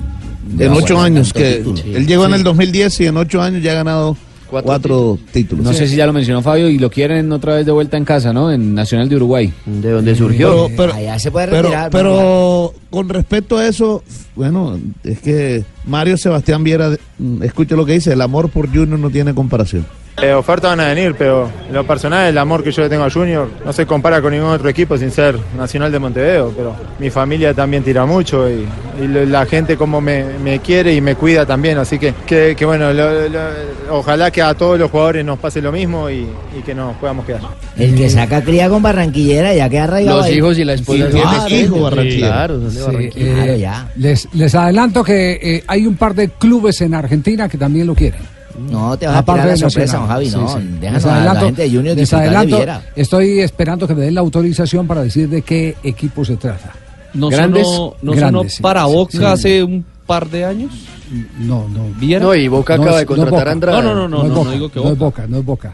En ocho años, que él llegó en el 2010 y en ocho años ya ha ganado cuatro, títulos. No sé si ya lo mencionó Fabio y lo quieren otra vez de vuelta en casa, ¿no? En Nacional de Uruguay. De donde Pero, pero- Allá se puede pero, retirar. pero con respecto a eso, bueno, es que Mario Sebastián Viera, mm, escuche lo que dice, el amor por Junior no tiene comparación. Eh, ofertas van a venir, pero en lo personal el amor que yo le tengo a Junior no se compara con ningún otro equipo sin ser Nacional de Montevideo, pero mi familia también tira mucho y, la gente como me, me quiere y me cuida también, así que, que, que bueno, lo- lo- ojalá que a todos los jugadores nos pase lo mismo y, y que nos podamos quedar. El que saca cría con Barranquillera ya queda arraigado. Los ahí. hijos y la esposa Sí, claro, hijo sí, barranquillero. Claro, Sí, eh, Claro, ya. Les, les adelanto que eh, hay un par de clubes en Argentina que también lo quieren. No, te vas a tirar la de sorpresa, don Javi, Sí, no. sí. Déjanos a la adelanto- gente de Junior disfrutar de Viera. Estoy esperando que me den la autorización para decir de qué equipo se trata. ¿No Grandes, sonó, no grandes, sonó sí, para Boca sí. hace un par de años? No, no. ¿Viera? No, y Boca No acaba es- de contratar a Boca. Andrade. No, no, no, no, es no, Boca, no digo que no es Boca. Boca, no es Boca.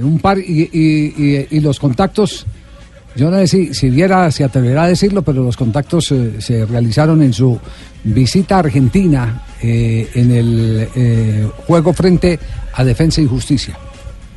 Un par y, y- y- y los contactos, yo no sé si, si viera, se atreverá a decirlo, pero los contactos eh, se realizaron en su visita a Argentina eh, en el eh, juego frente a Defensa y Justicia.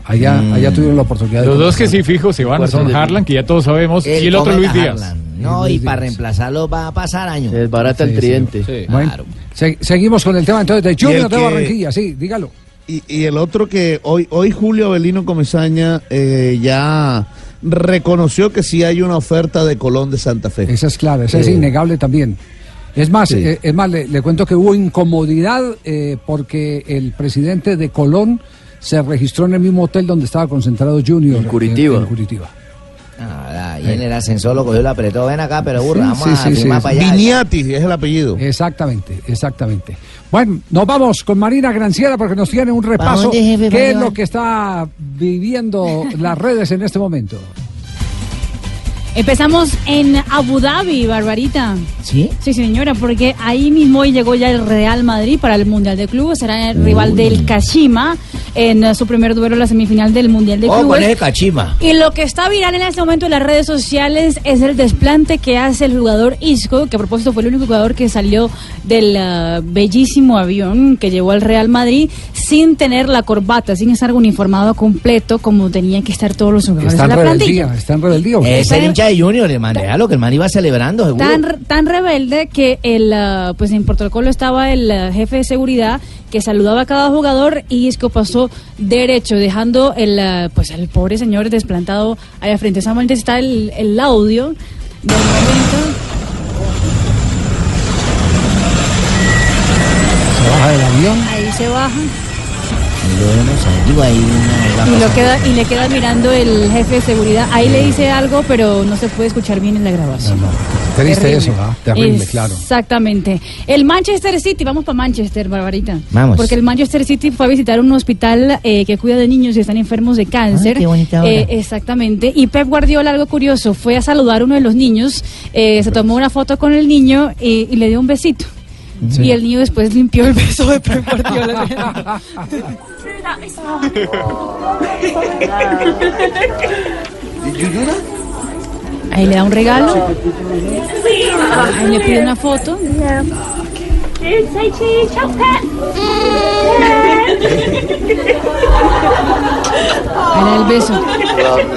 Allá, Mm. allá tuvieron la oportunidad de Los dos que sí fijo se van son Harlan, que ya todos sabemos, y el otro Luis Díaz. Harlan. No, y para reemplazarlo va a pasar años. Es barata el Sí, sí. tridente. Bueno, se- seguimos con el tema entonces de Junior de que- Barranquilla, sí, dígalo. Y, y el otro que hoy, hoy Julio Avelino Comesaña eh, ya reconoció que sí hay una oferta de Colón de Santa Fe. Esa es clara, esa es innegable también. Es más, Sí. eh, es más, le, le cuento que hubo incomodidad eh, porque el presidente de Colón se registró en el mismo hotel donde estaba concentrado Junior. En Curitiba. En, Curitiba. Ah, y en el ascensor lo cogió, lo apretó. Ven acá, pero burra, vamos Sí, a sí, sí. para allá. Viniati es el apellido. Exactamente, exactamente. Bueno, nos vamos con Marina Granciera porque nos tiene un repaso. ¿Para ¿Qué es lo que está viviendo las redes en este momento? Empezamos en Abu Dhabi, Barbarita. ¿Sí? Sí, señora, porque ahí mismo hoy llegó ya el Real Madrid para el Mundial de Clubes. Será el rival del Kashima en eh, su primer duelo en la semifinal del Mundial de Oh, con Clubes. ese cachima. Y lo que está viral en este momento en las redes sociales es el desplante que hace el jugador Isco, que a propósito fue el único jugador que salió del ah, bellísimo avión que llevó al Real Madrid sin tener la corbata, sin estar uniformado completo como tenían que estar todos los jugadores Está de en la plantilla. rebeldía, está en rebeldía. Es el hincha de Junior, mandé a lo que el man iba celebrando, seguro. Tan, tan rebelde que el, ah, pues en protocolo estaba el ah, jefe de seguridad que saludaba a cada jugador y Isco pasó derecho, dejando el, ah, pues el pobre señor desplantado allá frente. Solamente está el, el audio del momento. Se baja del avión. Ahí se baja Y luego nos salió ahí una- una y, lo queda, y le queda mirando el jefe de seguridad. Ahí le dice algo, pero no se puede escuchar bien en la grabación. Triste Terrible. eso, ¿ah? Terrible, claro. Exactamente. El Manchester City, vamos para Manchester, Barbarita. Vamos. Porque el Manchester City fue a visitar un hospital eh, que cuida de niños que están enfermos de cáncer. qué bonita. Eh, exactamente. Y Pep Guardiola, algo curioso, fue a saludar a uno de los niños, eh, se tomó una foto con el niño y, y le dio un besito. Sí. Y el niño después limpió el beso de Pep Guardiola. Ahí le da un regalo. Ahí le pide una foto. Da el beso.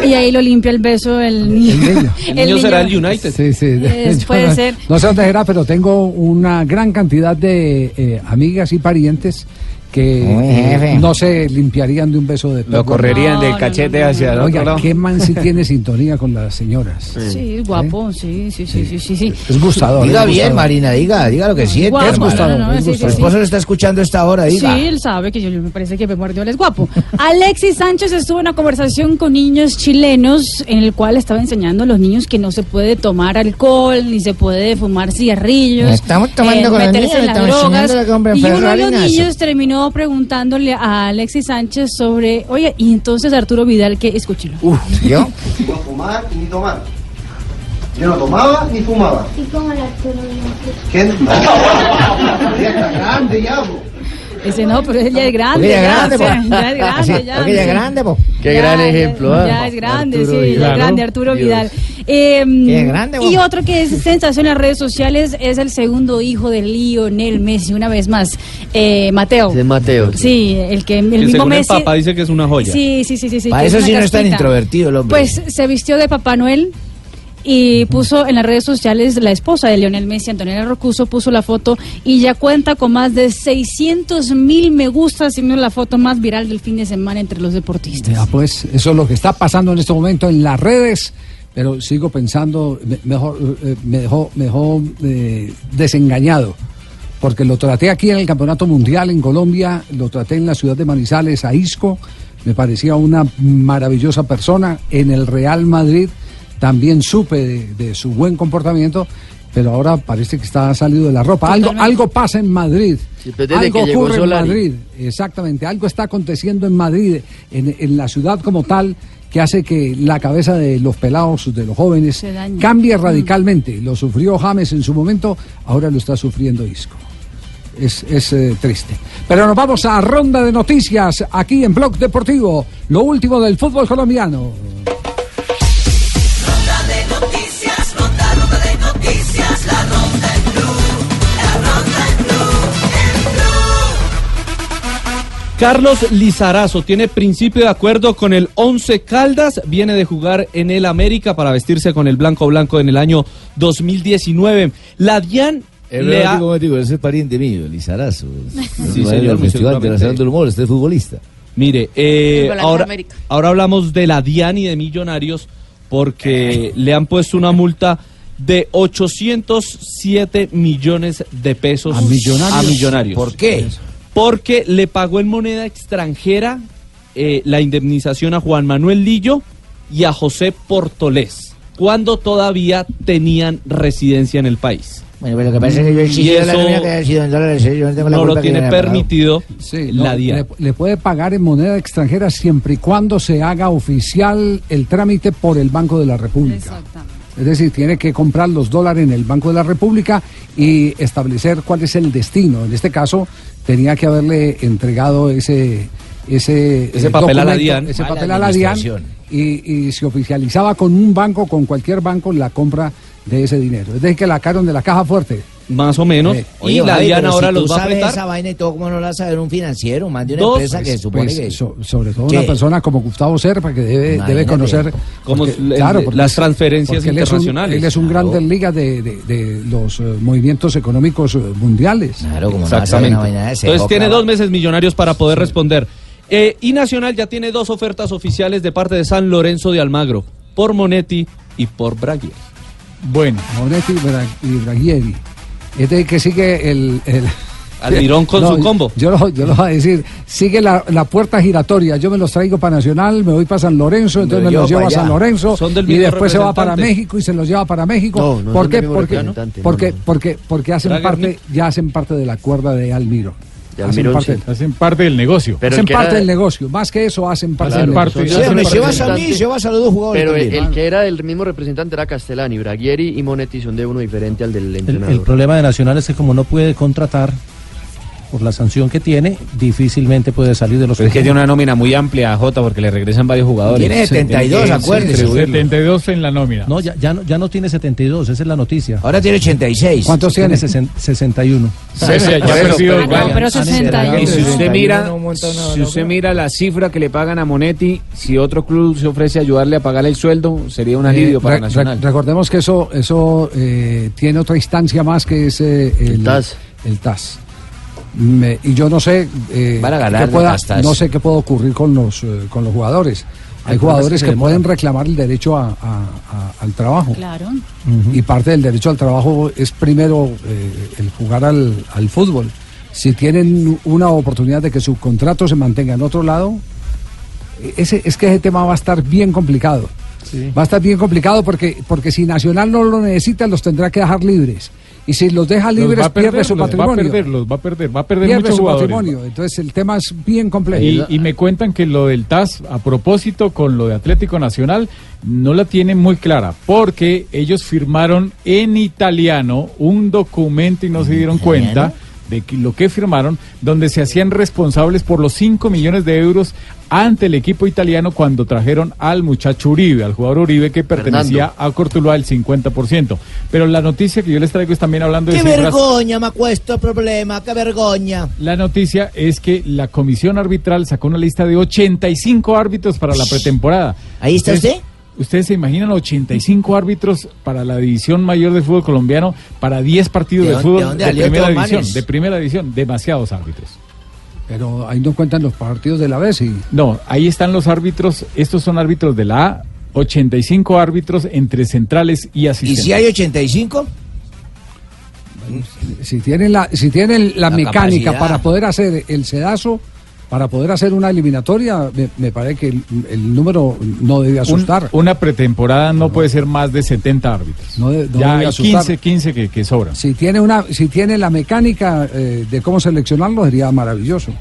Y ahí lo limpia el beso el niño. El niño será el United. Sí, sí. Es- Yo puede no, ser. No sé dónde era, pero tengo una gran cantidad de eh, amigas y parientes que eh, jefe. no se limpiarían de un beso de Lo correrían No, del cachete no, no, hacia el no. otro Oiga, lado. qué man si tiene sintonía con las señoras. Sí, es guapo, sí, sí, sí, sí, sí, sí. Es gustador. Diga es bien, gustador. Marina, diga, diga lo que siente. Guapo, hermano. gustador, no, no, es sí, sí, Su sí. esposo lo está escuchando esta hora, diga. Sí, él sabe que yo, yo me parece que Pep Guardiola es guapo. Alexis Sánchez estuvo en una conversación con niños chilenos en el cual estaba enseñando a los niños que no se puede tomar alcohol ni se puede fumar cigarrillos. Estamos tomando con los niños, en las estamos drogas. que Y uno de los niños terminó preguntándole a Alexis Sánchez sobre, oye, y entonces Arturo Vidal, que escúchelo. ¿Yo? No fumar ni tomar. Yo no tomaba ni fumaba. ¿Y cómo la Arturo ¿Qué? Ya está grande ya, bo. Ese no, pero él ya es grande. Porque es grande, po. ya es grande, Sí, ya. porque es grande, po. Qué Ya, gran ejemplo. Ya es grande, Arturo sí, ya es grande Arturo Dios. Vidal. Eh, Qué grande, y vos. otro que es sensación en las redes sociales es el segundo hijo de Lionel Messi, una vez más, eh, Mateo. Es Mateo. Sí, el que el Que mismo según Messi. el papá dice que es una joya. Sí, sí, sí, sí. sí, Para eso sí no es tan introvertido el hombre. Pues se vistió de Papá Noel y puso en las redes sociales la esposa de Lionel Messi, Antonella Rocuso, puso la foto y ya cuenta con más de 600 mil me gusta, siendo la foto más viral del fin de semana entre los deportistas. Pues eso es lo que está pasando en este momento en las redes, pero sigo pensando, me- mejor, eh, me dejó eh, desengañado, porque lo traté aquí en el Campeonato Mundial en Colombia, lo traté en la ciudad de Manizales, a Isco, me parecía una maravillosa persona, en el Real Madrid también supe de, de su buen comportamiento, pero ahora parece que está salido de la ropa. Algo, algo pasa en Madrid. algo que llegó ocurre en. Madrid. Exactamente, algo está aconteciendo en Madrid, en, en la ciudad como tal, que hace que la cabeza de los pelados, de los jóvenes, cambie radicalmente. Lo sufrió James en su momento, ahora lo está sufriendo Isco. Es, es, eh, triste. Pero nos vamos a ronda de noticias aquí en Blog Deportivo. Lo último del fútbol colombiano. Carlos Lizarazo tiene principio de acuerdo con el 11 Caldas, viene de jugar en el América para vestirse con el blanco blanco en el año 2019. La DIAN El le ha... digo, ese es pariente mío, Lizarazo. Sí, señor, muy El Festival seguramente. Internacional del Humor, este es futbolista. Mire, eh, ahora, ahora hablamos de la DIAN y de Millonarios porque le han puesto una multa de 807 millones de pesos ¿A Millonarios? a Millonarios. ¿Por qué? Porque le pagó en moneda extranjera eh, la indemnización a Juan Manuel Lillo y a José Portolés, cuando todavía tenían residencia en el país. Bueno, pero lo que pasa es que yo he exigido la nómina que haya sido en dólares, ¿eh? yo no tengo la no lo culpa tiene permitido Sí, la no, DIAN. le, le puede pagar en moneda extranjera siempre y cuando se haga oficial el trámite por el Banco de la República. Es decir, tiene que comprar los dólares en el Banco de la República y establecer cuál es el destino. En este caso, tenía que haberle entregado ese ese, Ese eh, papel a la DIAN. ese papel a la DIAN y, y se oficializaba con un banco, con cualquier banco, la compra de ese dinero. Es decir, que la sacaron de la caja fuerte. Más o menos. Eh, Oye, y la Javi, DIAN pero ahora si los va a apretar. esa vaina y todo, ¿cómo no la sabe un financiero? Más de una Dos, empresa que pues, supone pues, que... so- sobre todo ¿Qué? una persona como Gustavo Serpa que debe, debe conocer Como porque- el- claro, porque las transferencias porque internacionales. Él es un, Claro. grande liga de, de- de los eh, movimientos económicos eh, mundiales. Claro, como Exactamente. Entonces tiene dos meses millonarios para poder responder. Eh, y Nacional ya tiene dos ofertas oficiales de parte de San Lorenzo de Almagro, por Monetti y por Bragui. Bueno. Monetti y Bra- y Braguieri. Este que sigue el... el- Almirón con su combo. Yo lo, yo lo voy a decir, sigue la, la puerta giratoria. Yo me los traigo para Nacional, me voy para San Lorenzo, entonces Me me, lo los llevo a San. Lorenzo Son del y después se va para. México y se los lleva para México. No, no ¿Por qué? Porque, porque, porque, porque hacen parte, ya hacen parte de la cuerda de Almiro. De Hacen Almirón, parte, sí. Hacen parte del negocio. Pero hacen el parte era- del negocio. Más que eso, hacen parte del parte- negocio. hacen me llevas a mí, llevas a los dos jugadores Pero el, también. el que era el mismo representante era Castellani, Braguieri y Monetti son de uno diferente al del El, entrenador. el problema de Nacional es que como no puede contratar por la sanción que tiene, difícilmente puede salir de los Pero es que tiene una nómina muy amplia, Jota, porque le regresan varios jugadores. Tiene 72, Sí, acuérdese. sí, sí, 72 en la nómina. No, ya, ya, no, ya no tiene 72, esa es la noticia. Ahora tiene 86. ¿Cuántos tiene? Tiene sesen- 61. Suecia ya ha perdido Ah, no, pero 60 Y si usted mira, si usted mira la cifra que le pagan a Monetti, si otro club se ofrece a ayudarle a pagar el sueldo, sería un alivio Eh, para re- Nacional. re- recordemos que eso, eso eh, tiene otra instancia más que es eh, el, El TAS. el TAS. Me- y yo no sé eh, Van a ganar qué pueda- no sé qué puede ocurrir con los eh, con los jugadores. Hay jugadores que pueden reclamar el derecho a- a- a- al trabajo. Claro. Y parte del derecho al trabajo es primero eh, el jugar al, al fútbol. Si tienen una oportunidad de que su contrato se mantenga en otro lado, ese, es que ese tema va a estar bien complicado. Va a estar bien complicado porque, porque si Nacional no lo necesita, los tendrá que dejar libres. Y si los deja Los libres, va a perder, pierde su los va a patrimonio. perder, los va a perder, va a perder Pierde muchos su jugadores. patrimonio. Entonces el tema es bien complejo. Y, y me cuentan que lo del TAS, a propósito con lo de Atlético Nacional, no la tienen muy clara, porque ellos firmaron en italiano un documento y no se dieron cuenta de lo que firmaron, donde se hacían responsables por los 5 millones de euros ante el equipo italiano cuando trajeron al muchacho Uribe, al jugador Uribe que pertenecía a Cortuluá el 50%. Pero la noticia que yo les traigo es también hablando de Qué cifras vergogna, me acuesto problema, qué vergogna. la noticia es que la comisión arbitral sacó una lista de 85 árbitros para la pretemporada. ¿Ahí está ¿Ustedes- usted? ¿Ustedes se imaginan 85 árbitros para la división mayor del fútbol colombiano para 10 partidos ¿De fútbol de primera división? De primera división, demasiados árbitros. Pero ahí no cuentan los partidos de la vez y No, ahí están los árbitros, estos son árbitros de la A, 85 árbitros entre centrales y ¿Y asistentes. si hay 85? si tienen la, si tienen la, La mecánica capacidad. para poder hacer el sedazo, para poder hacer una eliminatoria, me, me parece que el, el número no debe Un- asustar. una pretemporada no puede ser más de 70 árbitros. No de- no ya debe hay asustar. 15, 15 que, que sobran. Si tiene una, si tiene la mecánica eh, de cómo seleccionarlo, sería maravilloso.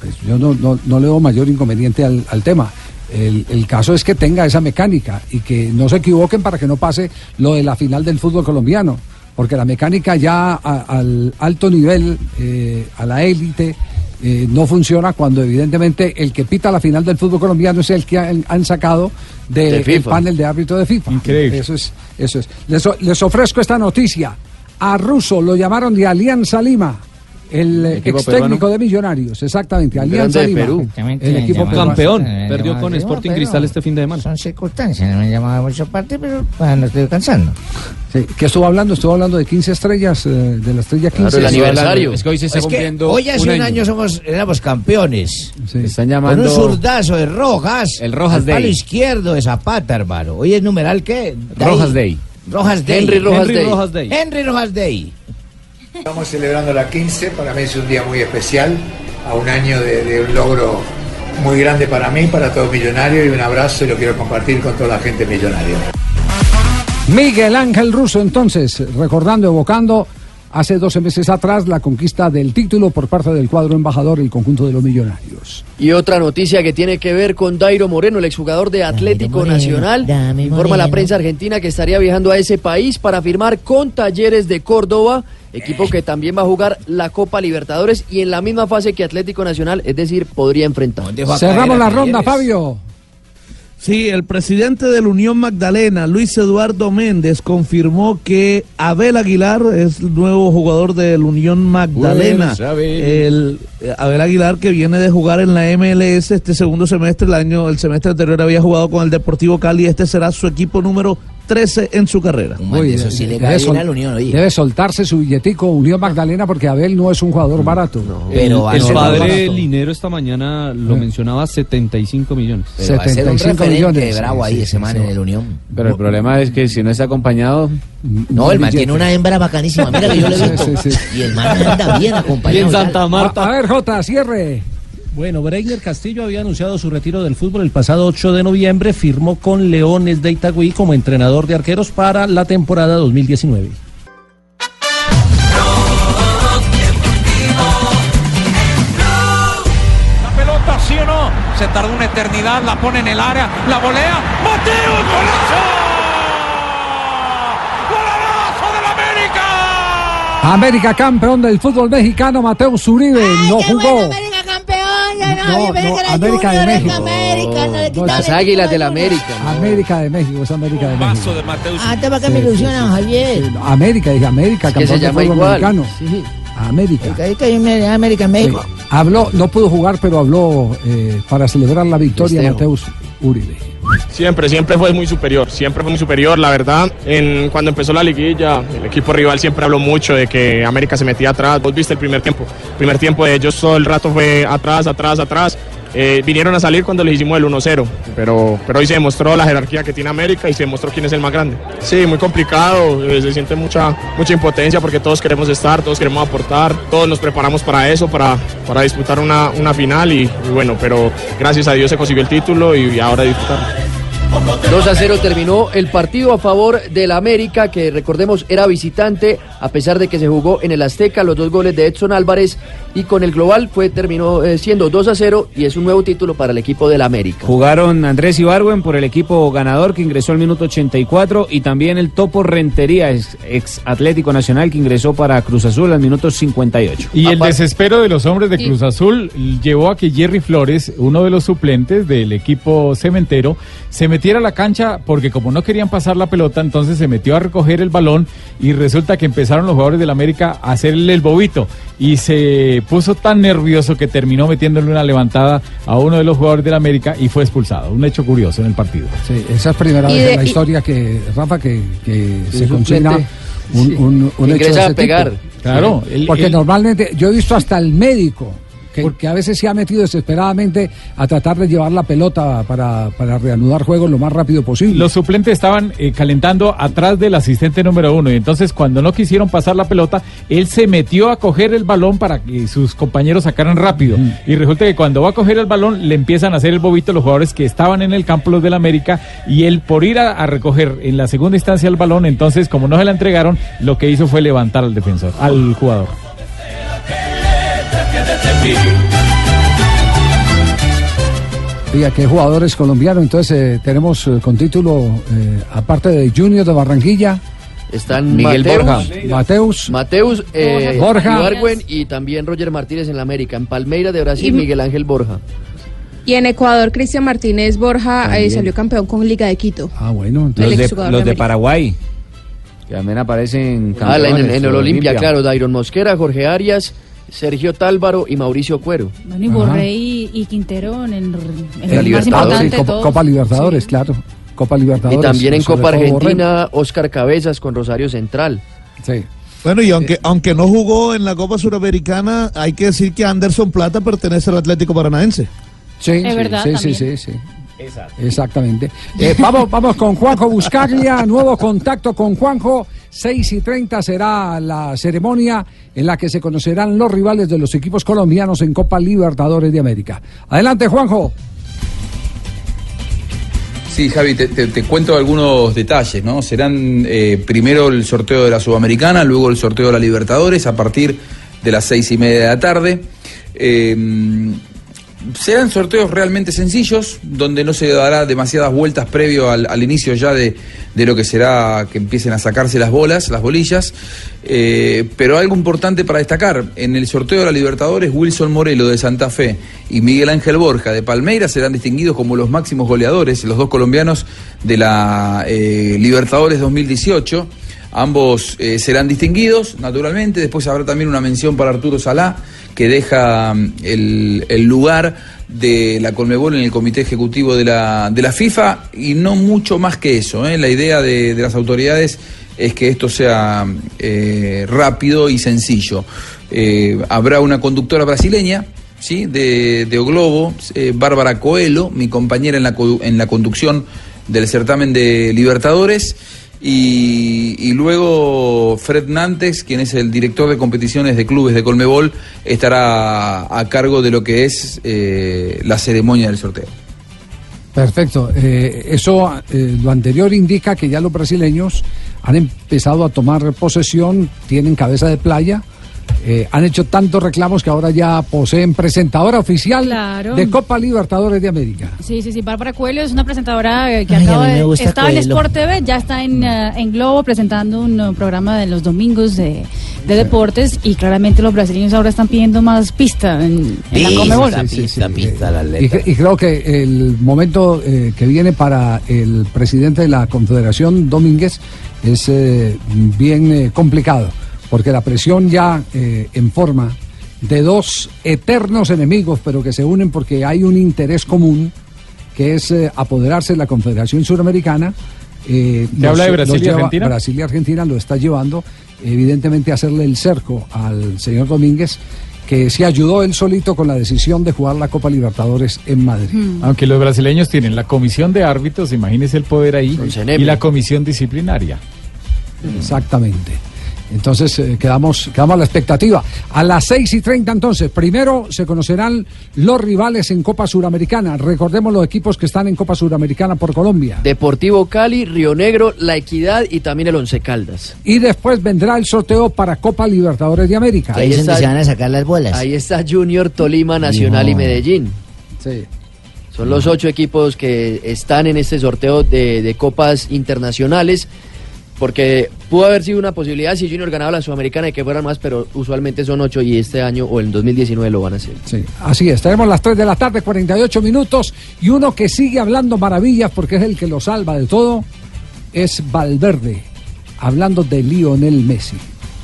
Pues yo no, no, no le veo mayor inconveniente al, al tema. El, el caso es que tenga esa mecánica y que no se equivoquen para que no pase lo de la final del fútbol colombiano. Porque la mecánica ya a- al alto nivel, eh, a la élite, eh, no funciona cuando evidentemente el que pita la final del fútbol colombiano es el que han, han sacado De del panel de árbitro de FIFA. Increíble. Eso es, eso es. Les, les ofrezco esta noticia. A Russo lo llamaron de Alianza Lima. El ex técnico peruano. de Millonarios, exactamente, Alianza Lima. Perú. El equipo. Campeón. Eh, Perdió con sí, Sporting Cristal este fin de semana. Son circunstancias, no me llamaba mucho parte, pero bueno, estoy descansando. Sí, ¿Qué estuvo hablando? Estuvo hablando de 15 estrellas, eh, de la estrella 15. Es que hoy se está Es cumpliendo hoy hace un año. año somos, éramos campeones. Están Con llamando un zurdazo de Rojas. El Rojas al palo Day. izquierdo de Zapata, hermano. Hoy es numeral qué? Rojas Day. Rojas Day. Henry Rojas Henry Day. Rojas Day. Henry Rojas Day. Estamos celebrando la 15, para mí es un día muy especial, a un año de, un logro muy grande para mí, para todo millonario y un abrazo y lo quiero compartir con toda la gente millonaria. Miguel Ángel Russo, entonces, recordando, evocando hace 12 meses atrás la conquista del título por parte del cuadro embajador, el conjunto de los millonarios. Y otra noticia que tiene que ver con Dairo Moreno, el exjugador de Atlético Moreno, Nacional. Informa la prensa argentina que estaría viajando a ese país para firmar con Talleres de Córdoba, equipo que también va a jugar la Copa Libertadores y en la misma fase que Atlético Nacional, es decir, podría enfrentar. Cerramos la ronda, Fabio. Sí, el presidente de la Unión Magdalena, Luis Eduardo Méndez, confirmó que Abel Aguilar es el nuevo jugador de la Unión Magdalena. Buenas, Abel. El eh, Abel Aguilar que viene de jugar en la MLS este segundo semestre, el año, el semestre anterior había jugado con el Deportivo Cali, este será su equipo número 13 en su carrera. Uy, eso sí le debe cae bien sol- a la Unión, oye. Debe soltarse su billetico Unión Magdalena porque Abel no es un jugador barato. el, va a el ser padre barato. Linero esta mañana lo Eh. mencionaba 75 millones. Pero va a ser un 75 referente millones. bravo ahí Sí, ese sí, man sí. en el Unión. Pero el problema es que si no está acompañado. No, el man tiene una hembra bacanísima. Mira que yo le he visto. Sí, sí, sí. Y el man anda bien acompañado. Y en Santa A, Marta. a ver, Jota, cierre. Bueno, Breiner Castillo había anunciado su retiro del fútbol el pasado 8 de noviembre, firmó con Leones de Itagüí como entrenador de arqueros para la temporada 2019. La pelota, sí o no. Se tardó una eternidad, la pone en el área, la volea. ¡Mateo, golazo! ¡Golazo del América! América campeón del fútbol mexicano, Mateo Zuribe, no jugó. No, No, América de México. América, no Las águilas del América. América de México, es América de México. de Mateo Ah, te va que Sí, me ilusionan, sí. Javier. Sí, América, dije América, Es que se campeón del llama fútbol igual. mexicano. Sí. América. América Sí. México. Habló, no pudo jugar, pero habló eh, para celebrar la victoria. Mateus Uribe. Siempre, siempre fue muy superior, siempre fue muy superior, la verdad. En, cuando empezó la liguilla, el equipo rival siempre habló mucho de que América se metía atrás. Vos viste el primer tiempo. El primer tiempo de ellos todo el rato fue atrás, atrás, atrás. Eh, vinieron a salir cuando les hicimos el 1-0, pero, pero hoy se demostró la jerarquía que tiene América y se demostró quién es el más grande. Sí, muy complicado, eh, se siente mucha, mucha impotencia porque todos queremos estar, todos queremos aportar, todos nos preparamos para eso, para, para disputar una, una final y, bueno, pero gracias a Dios se consiguió el título y, ahora disfrutar. 2 a 0 terminó el partido a favor del América, que recordemos era visitante, a pesar de que se jugó en el Azteca, los dos goles de Edson Álvarez, y con el global fue terminó eh, siendo 2 a 0 y es un nuevo título para el equipo del América. Jugaron Andrés Ibargüen por el equipo ganador que ingresó al minuto 84 y también el Topo Rentería, ex, ex Atlético Nacional que ingresó para Cruz Azul al minuto 58. Y el desespero de los hombres de Cruz Azul llevó a que Jerry Flores, uno de los suplentes del equipo cementero, se metiera a la cancha porque como no querían pasar la pelota, entonces se metió a recoger el balón y resulta que empezaron los jugadores del América a hacerle el bobito y se puso tan nervioso que terminó metiéndole una levantada a uno de los jugadores del América y fue expulsado. Un hecho curioso en el partido. Sí, esa es primera vez de- en la y- historia que, Rafa, que, que se consigna un, un, un hecho de Ingresa ese a pegar. tipo. Claro, Sí. el- Porque el- normalmente yo he visto hasta el médico que, que a veces se ha metido desesperadamente a tratar de llevar la pelota para, para reanudar juegos lo más rápido posible. Los suplentes estaban eh, calentando atrás del asistente número uno y entonces cuando no quisieron pasar la pelota, él se metió a coger el balón para que sus compañeros sacaran rápido. Y resulta que cuando va a coger el balón le empiezan a hacer el bobito los jugadores que estaban en el campo, los del América, y él por ir a, a recoger en la segunda instancia el balón, entonces como no se la entregaron, lo que hizo fue levantar al defensor, al jugador. Diga que jugadores colombianos, entonces eh, tenemos eh, con título, eh, aparte de Junior de Barranquilla, Están Miguel Mateus, Borja. Mateus. Mateus, eh, Borja. Ibargüen y también Roger Martínez en la América. En Palmeira de Brasil, Y- Miguel Ángel Borja. Y en Ecuador, Cristian Martínez Borja eh, salió campeón con Liga de Quito. Ah, bueno. El Los de, los de. Paraguay, que también aparecen Ah, la- en, campeones en el de Olimpia, claro, Dairon Mosquera, Jorge Arias, Sergio Tálvaro y Mauricio Cuero. Bueno, y Borré y, y Quintero en el, en el más Libertadores. sí, Copa, Libertadores, claro. Copa Libertadores. Y también en Copa Borré. Argentina, Oscar Cabezas con Rosario Central. Sí. Bueno, y aunque, aunque no jugó en la Copa Suramericana, hay que decir que Anderson Plata pertenece al Atlético Paranaense. Sí, Es sí, verdad, sí, sí, también. sí, Exactamente. Eh, vamos, vamos con Juanjo Buscaglia, nuevo contacto con Juanjo. 6 y 30 será la ceremonia en la que se conocerán los rivales de los equipos colombianos en Copa Libertadores de América. Adelante, Juanjo. Sí, Javi, te, te- te cuento algunos detalles, ¿no? Serán eh, primero el sorteo de la Sudamericana, luego el sorteo de la Libertadores a partir de las seis y media de la tarde. Eh, serán sorteos realmente sencillos, donde no se dará demasiadas vueltas previo al, inicio ya de, de lo que será que empiecen a sacarse las bolas, las bolillas. Eh, pero algo importante para destacar, en el sorteo de la Libertadores, Wilson Morelo de Santa Fe y Miguel Ángel Borja de Palmeiras serán distinguidos como los máximos goleadores, los dos colombianos de la eh, Libertadores 2018. Ambos eh, serán distinguidos, naturalmente. Después habrá también una mención para Arturo Salá, que deja mm, el, lugar de la Colmebol en el comité ejecutivo de la, de la FIFA y no mucho más que eso. ¿eh? La idea de, las autoridades es que esto sea eh, rápido y sencillo. Habrá una conductora brasileña, ¿sí? de, de O Globo, eh, Bárbara Coelho, mi compañera en la, en la conducción del certamen de Libertadores. Y, luego Fred Nantes, quien es el director de competiciones de clubes de Colmebol, estará a cargo de lo que es eh, la ceremonia del sorteo. Perfecto. Eh, eso, eh, lo anterior indica que ya los brasileños han empezado a tomar posesión, tienen cabeza de playa, eh, han hecho tantos reclamos que ahora ya poseen presentadora oficial Claro. de Copa Libertadores de América. Sí, sí, sí. Bárbara Coelho es una presentadora eh, que Ay, acaba de. gusta Estaba en. Sport TV, ya está en, eh, en Globo presentando un eh, programa de los domingos de, de deportes y claramente los brasileños ahora están pidiendo más pista en, en la Conmebol. Y, cre- y creo que el momento eh, que viene para el presidente de la Confederación, Domínguez, es eh, bien eh, complicado, porque la presión ya eh, en forma de dos eternos enemigos, pero que se unen porque hay un interés común, que es eh, apoderarse de la Confederación Suramericana. eh, ¿Se habla de Brasil y lleva- Argentina? Brasil y Argentina lo está llevando, evidentemente, a hacerle el cerco al señor Domínguez, que se ayudó él solito con la decisión de jugar la Copa Libertadores en Madrid. Aunque los brasileños tienen la comisión de árbitros, imagínese el poder ahí, y la comisión disciplinaria. Exactamente. Entonces eh, quedamos, quedamos a la expectativa. A las 6 y 30 entonces, primero se conocerán los rivales en Copa Suramericana. Recordemos los equipos que están en Copa Suramericana por Colombia. Deportivo Cali, Río Negro, La Equidad y también el Once Caldas. Y después vendrá el sorteo para Copa Libertadores de América. Ahí está- sacar las bolas. Ahí está Junior, Tolima, Nacional y. Medellín. Sí. Son los ocho equipos que están en este sorteo de, de copas internacionales. Porque pudo haber sido una posibilidad si Junior ganaba la Sudamericana de que fueran más, pero usualmente son ocho y este año o en 2019 lo van a hacer. Sí, así es. Tenemos las 3 de la tarde, 48 minutos. Y uno que sigue hablando maravillas porque es el que lo salva de todo es Valverde, hablando de Lionel Messi.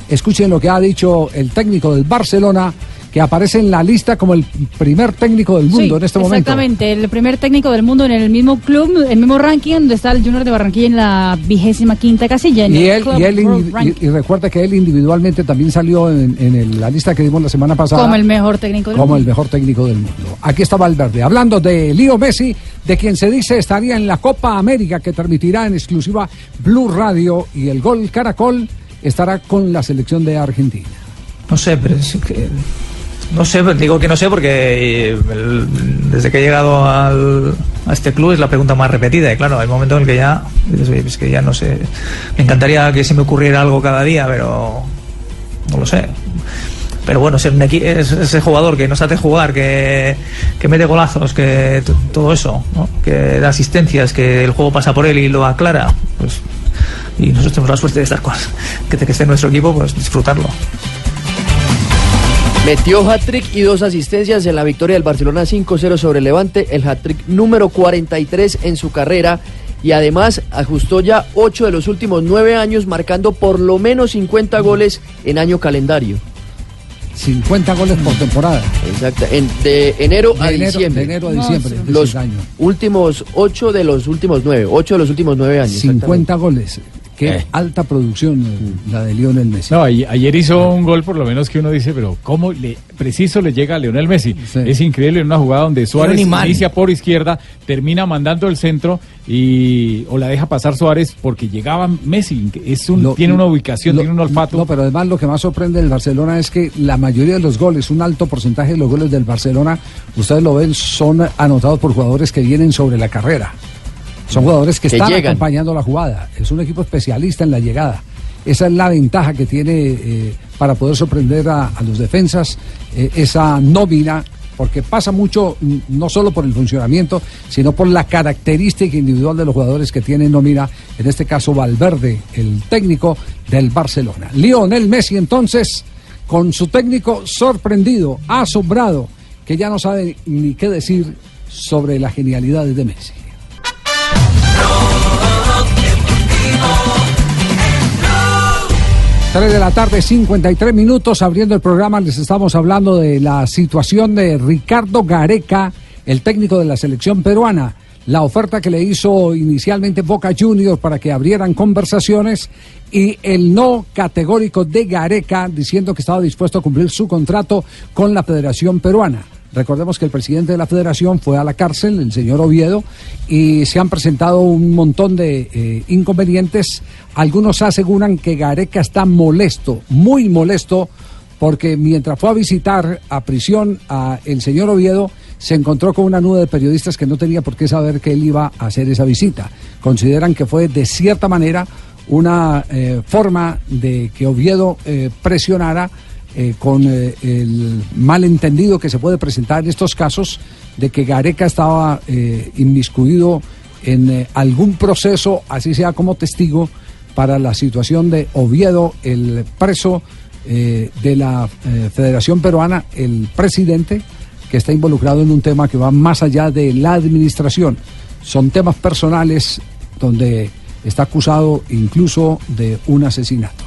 Escuchen lo que ha dicho el técnico del Barcelona, que aparece en la lista como el primer técnico del mundo Sí, en este momento. Exactamente, el primer técnico del mundo en el mismo club, el mismo ranking donde está el Junior de Barranquilla en la vigésima quinta casilla. En Y el él, Club y, él y, y recuerda que él individualmente también salió en, en el- la lista que dimos la semana pasada como el mejor técnico del como el mundo. mejor técnico del mundo. Aquí está Valverde, hablando de Leo Messi, de quien se dice estaría en la Copa América que transmitirá en exclusiva Blue Radio y el gol Caracol estará con la selección de Argentina. No sé, pero es que. No sé, digo que no sé porque eh, desde que he llegado al- a este club es la pregunta más repetida. Y claro, hay momento en que ya. dices, "Oye, Es que ya no sé. Me encantaría que se me ocurriera algo cada día, pero. No lo sé. Pero bueno, ser un es- ese jugador que no sabe jugar, que, que mete golazos, que todo eso, que da asistencias, que el juego pasa por él y lo aclara, pues. Y nosotros tenemos la suerte de estas cosas. Que, que esté en nuestro equipo, pues disfrutarlo. Metió hat-trick y dos asistencias en la victoria del Barcelona 5-0 sobre Levante, el hat-trick número 43 en su carrera y además ajustó ya 8 de los últimos 9 años marcando por lo menos 50 goles en año calendario. 50 goles por temporada. Exacto, en- de enero De a enero- diciembre. de enero a diciembre de los ese año. últimos 8 de los últimos 9, 8 de los últimos 9 años. 50 goles. Qué alta producción eh, la de Lionel Messi. No, ayer, hizo un gol por lo menos que uno dice, pero ¿cómo le, preciso le llega a Leonel Messi? Es increíble en una jugada donde Suárez inicia por izquierda, termina mandando el centro y o la deja pasar Suárez porque llegaba Messi. Es un, Lo- tiene una ubicación, lo- tiene un olfato. No, pero además lo que más sorprende del Barcelona es que la mayoría de los goles, un alto porcentaje de los goles del Barcelona, ustedes lo ven, son anotados por jugadores que vienen sobre la carrera. Son jugadores que, Que están llegan. acompañando la jugada. Es un equipo especialista en la llegada. Esa es la ventaja que tiene eh, para poder sorprender a, a los defensas, eh, esa nómina, porque pasa mucho mm, no solo por el funcionamiento, sino por la característica individual de los jugadores que tiene nómina, en este caso Valverde, el técnico del Barcelona. Lionel Messi entonces, con su técnico sorprendido, asombrado, que ya no sabe ni qué decir sobre las genialidades de Messi. 3 de la tarde, 53 minutos, abriendo el programa, les estamos hablando de la situación de Ricardo Gareca, el técnico de la selección peruana. La oferta que le hizo inicialmente Boca Juniors para que abrieran conversaciones y el no categórico de Gareca diciendo que estaba dispuesto a cumplir su contrato con la Federación Peruana. Recordemos que el presidente de la federación fue a la cárcel, el señor Oviedo, y se han presentado un montón de eh, inconvenientes. Algunos aseguran que Gareca está molesto, muy molesto, porque mientras fue a visitar a prisión a el señor Oviedo, se encontró con una nube de periodistas que no tenía por qué saber que él iba a hacer esa visita. Consideran que fue de cierta manera una eh, forma de que Oviedo eh, presionara eh, con eh, el malentendido que se puede presentar en estos casos de que Gareca estaba eh, inmiscuido en eh, algún proceso, así sea como testigo, para la situación de Oviedo, el preso de la Federación Peruana, el presidente, que está involucrado en un tema que va más allá de la administración. Son temas personales donde está acusado incluso de un asesinato.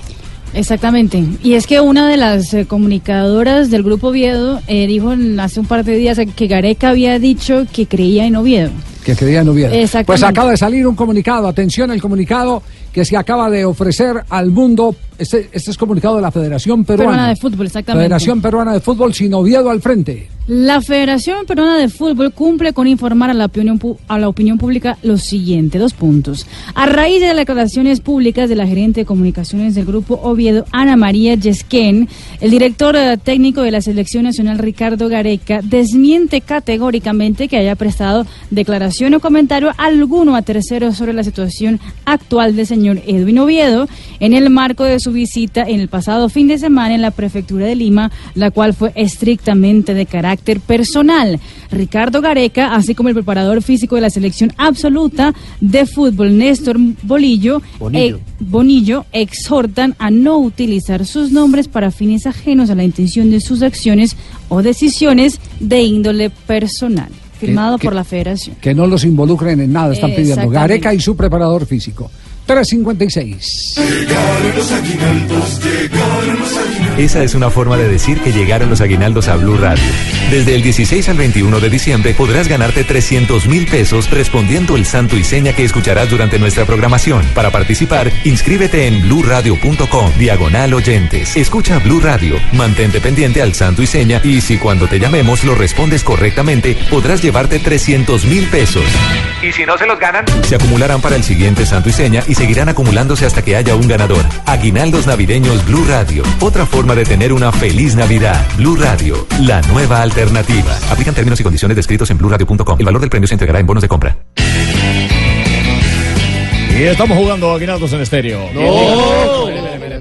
Exactamente. Y es que una de las eh, comunicadoras del grupo Oviedo eh, dijo en- hace un par de días que Gareca había dicho que creía en Oviedo. que creía en Oviedo. Exactamente. Pues acaba de salir un comunicado, atención el comunicado que se acaba de ofrecer al mundo, este, este es comunicado de la Federación Peruana. Peruana de Fútbol, exactamente. Federación Peruana de Fútbol sin Oviedo al frente. La Federación Peruana de Fútbol cumple con informar a la opinión, a la opinión pública lo siguiente, dos puntos. A raíz de las declaraciones públicas de la gerente de comunicaciones del Grupo Oviedo, Ana María Yesquén, el director eh, técnico de la Selección Nacional, Ricardo Gareca, desmiente categóricamente que haya prestado declaración o comentario alguno a terceros sobre la situación actual del señor Edwin Oviedo en el marco de su visita en el pasado fin de semana en la prefectura de Lima, la cual fue estrictamente de carácter personal. Ricardo Gareca, así como el preparador físico de la selección absoluta de fútbol, Néstor Bolillo, Bonillo. eh, Bonillo, exhortan a no utilizar sus nombres para fines ajenos a la intención de sus acciones o decisiones de índole personal. Firmado que- por la federación. Que no los involucren en nada, están pidiendo. Gareca y su preparador físico. 356. Llegaron los aguinaldos, llegaron los aguinaldos. Esa es una forma de decir que llegaron los aguinaldos a Blue Radio. Desde el 16 al 21 de diciembre podrás ganarte 300 mil pesos respondiendo el santo y seña que escucharás durante nuestra programación. Para participar, inscríbete en bluradio.com, diagonal oyentes. Escucha Blue Radio, mantente pendiente al santo y seña y si cuando te llamemos lo respondes correctamente, podrás llevarte 300 mil pesos. Y si no se los ganan, Se acumularán para el siguiente santo y seña y seguirán acumulándose hasta que haya un ganador. Aguinaldos navideños Blue Radio. Otra forma de tener una feliz Navidad. Blue Radio, la nueva alternativa. Aplican términos y condiciones descritos en bluradio.com. El valor del premio se entregará en bonos de compra. Y estamos jugando Aguinaldos en estéreo. No.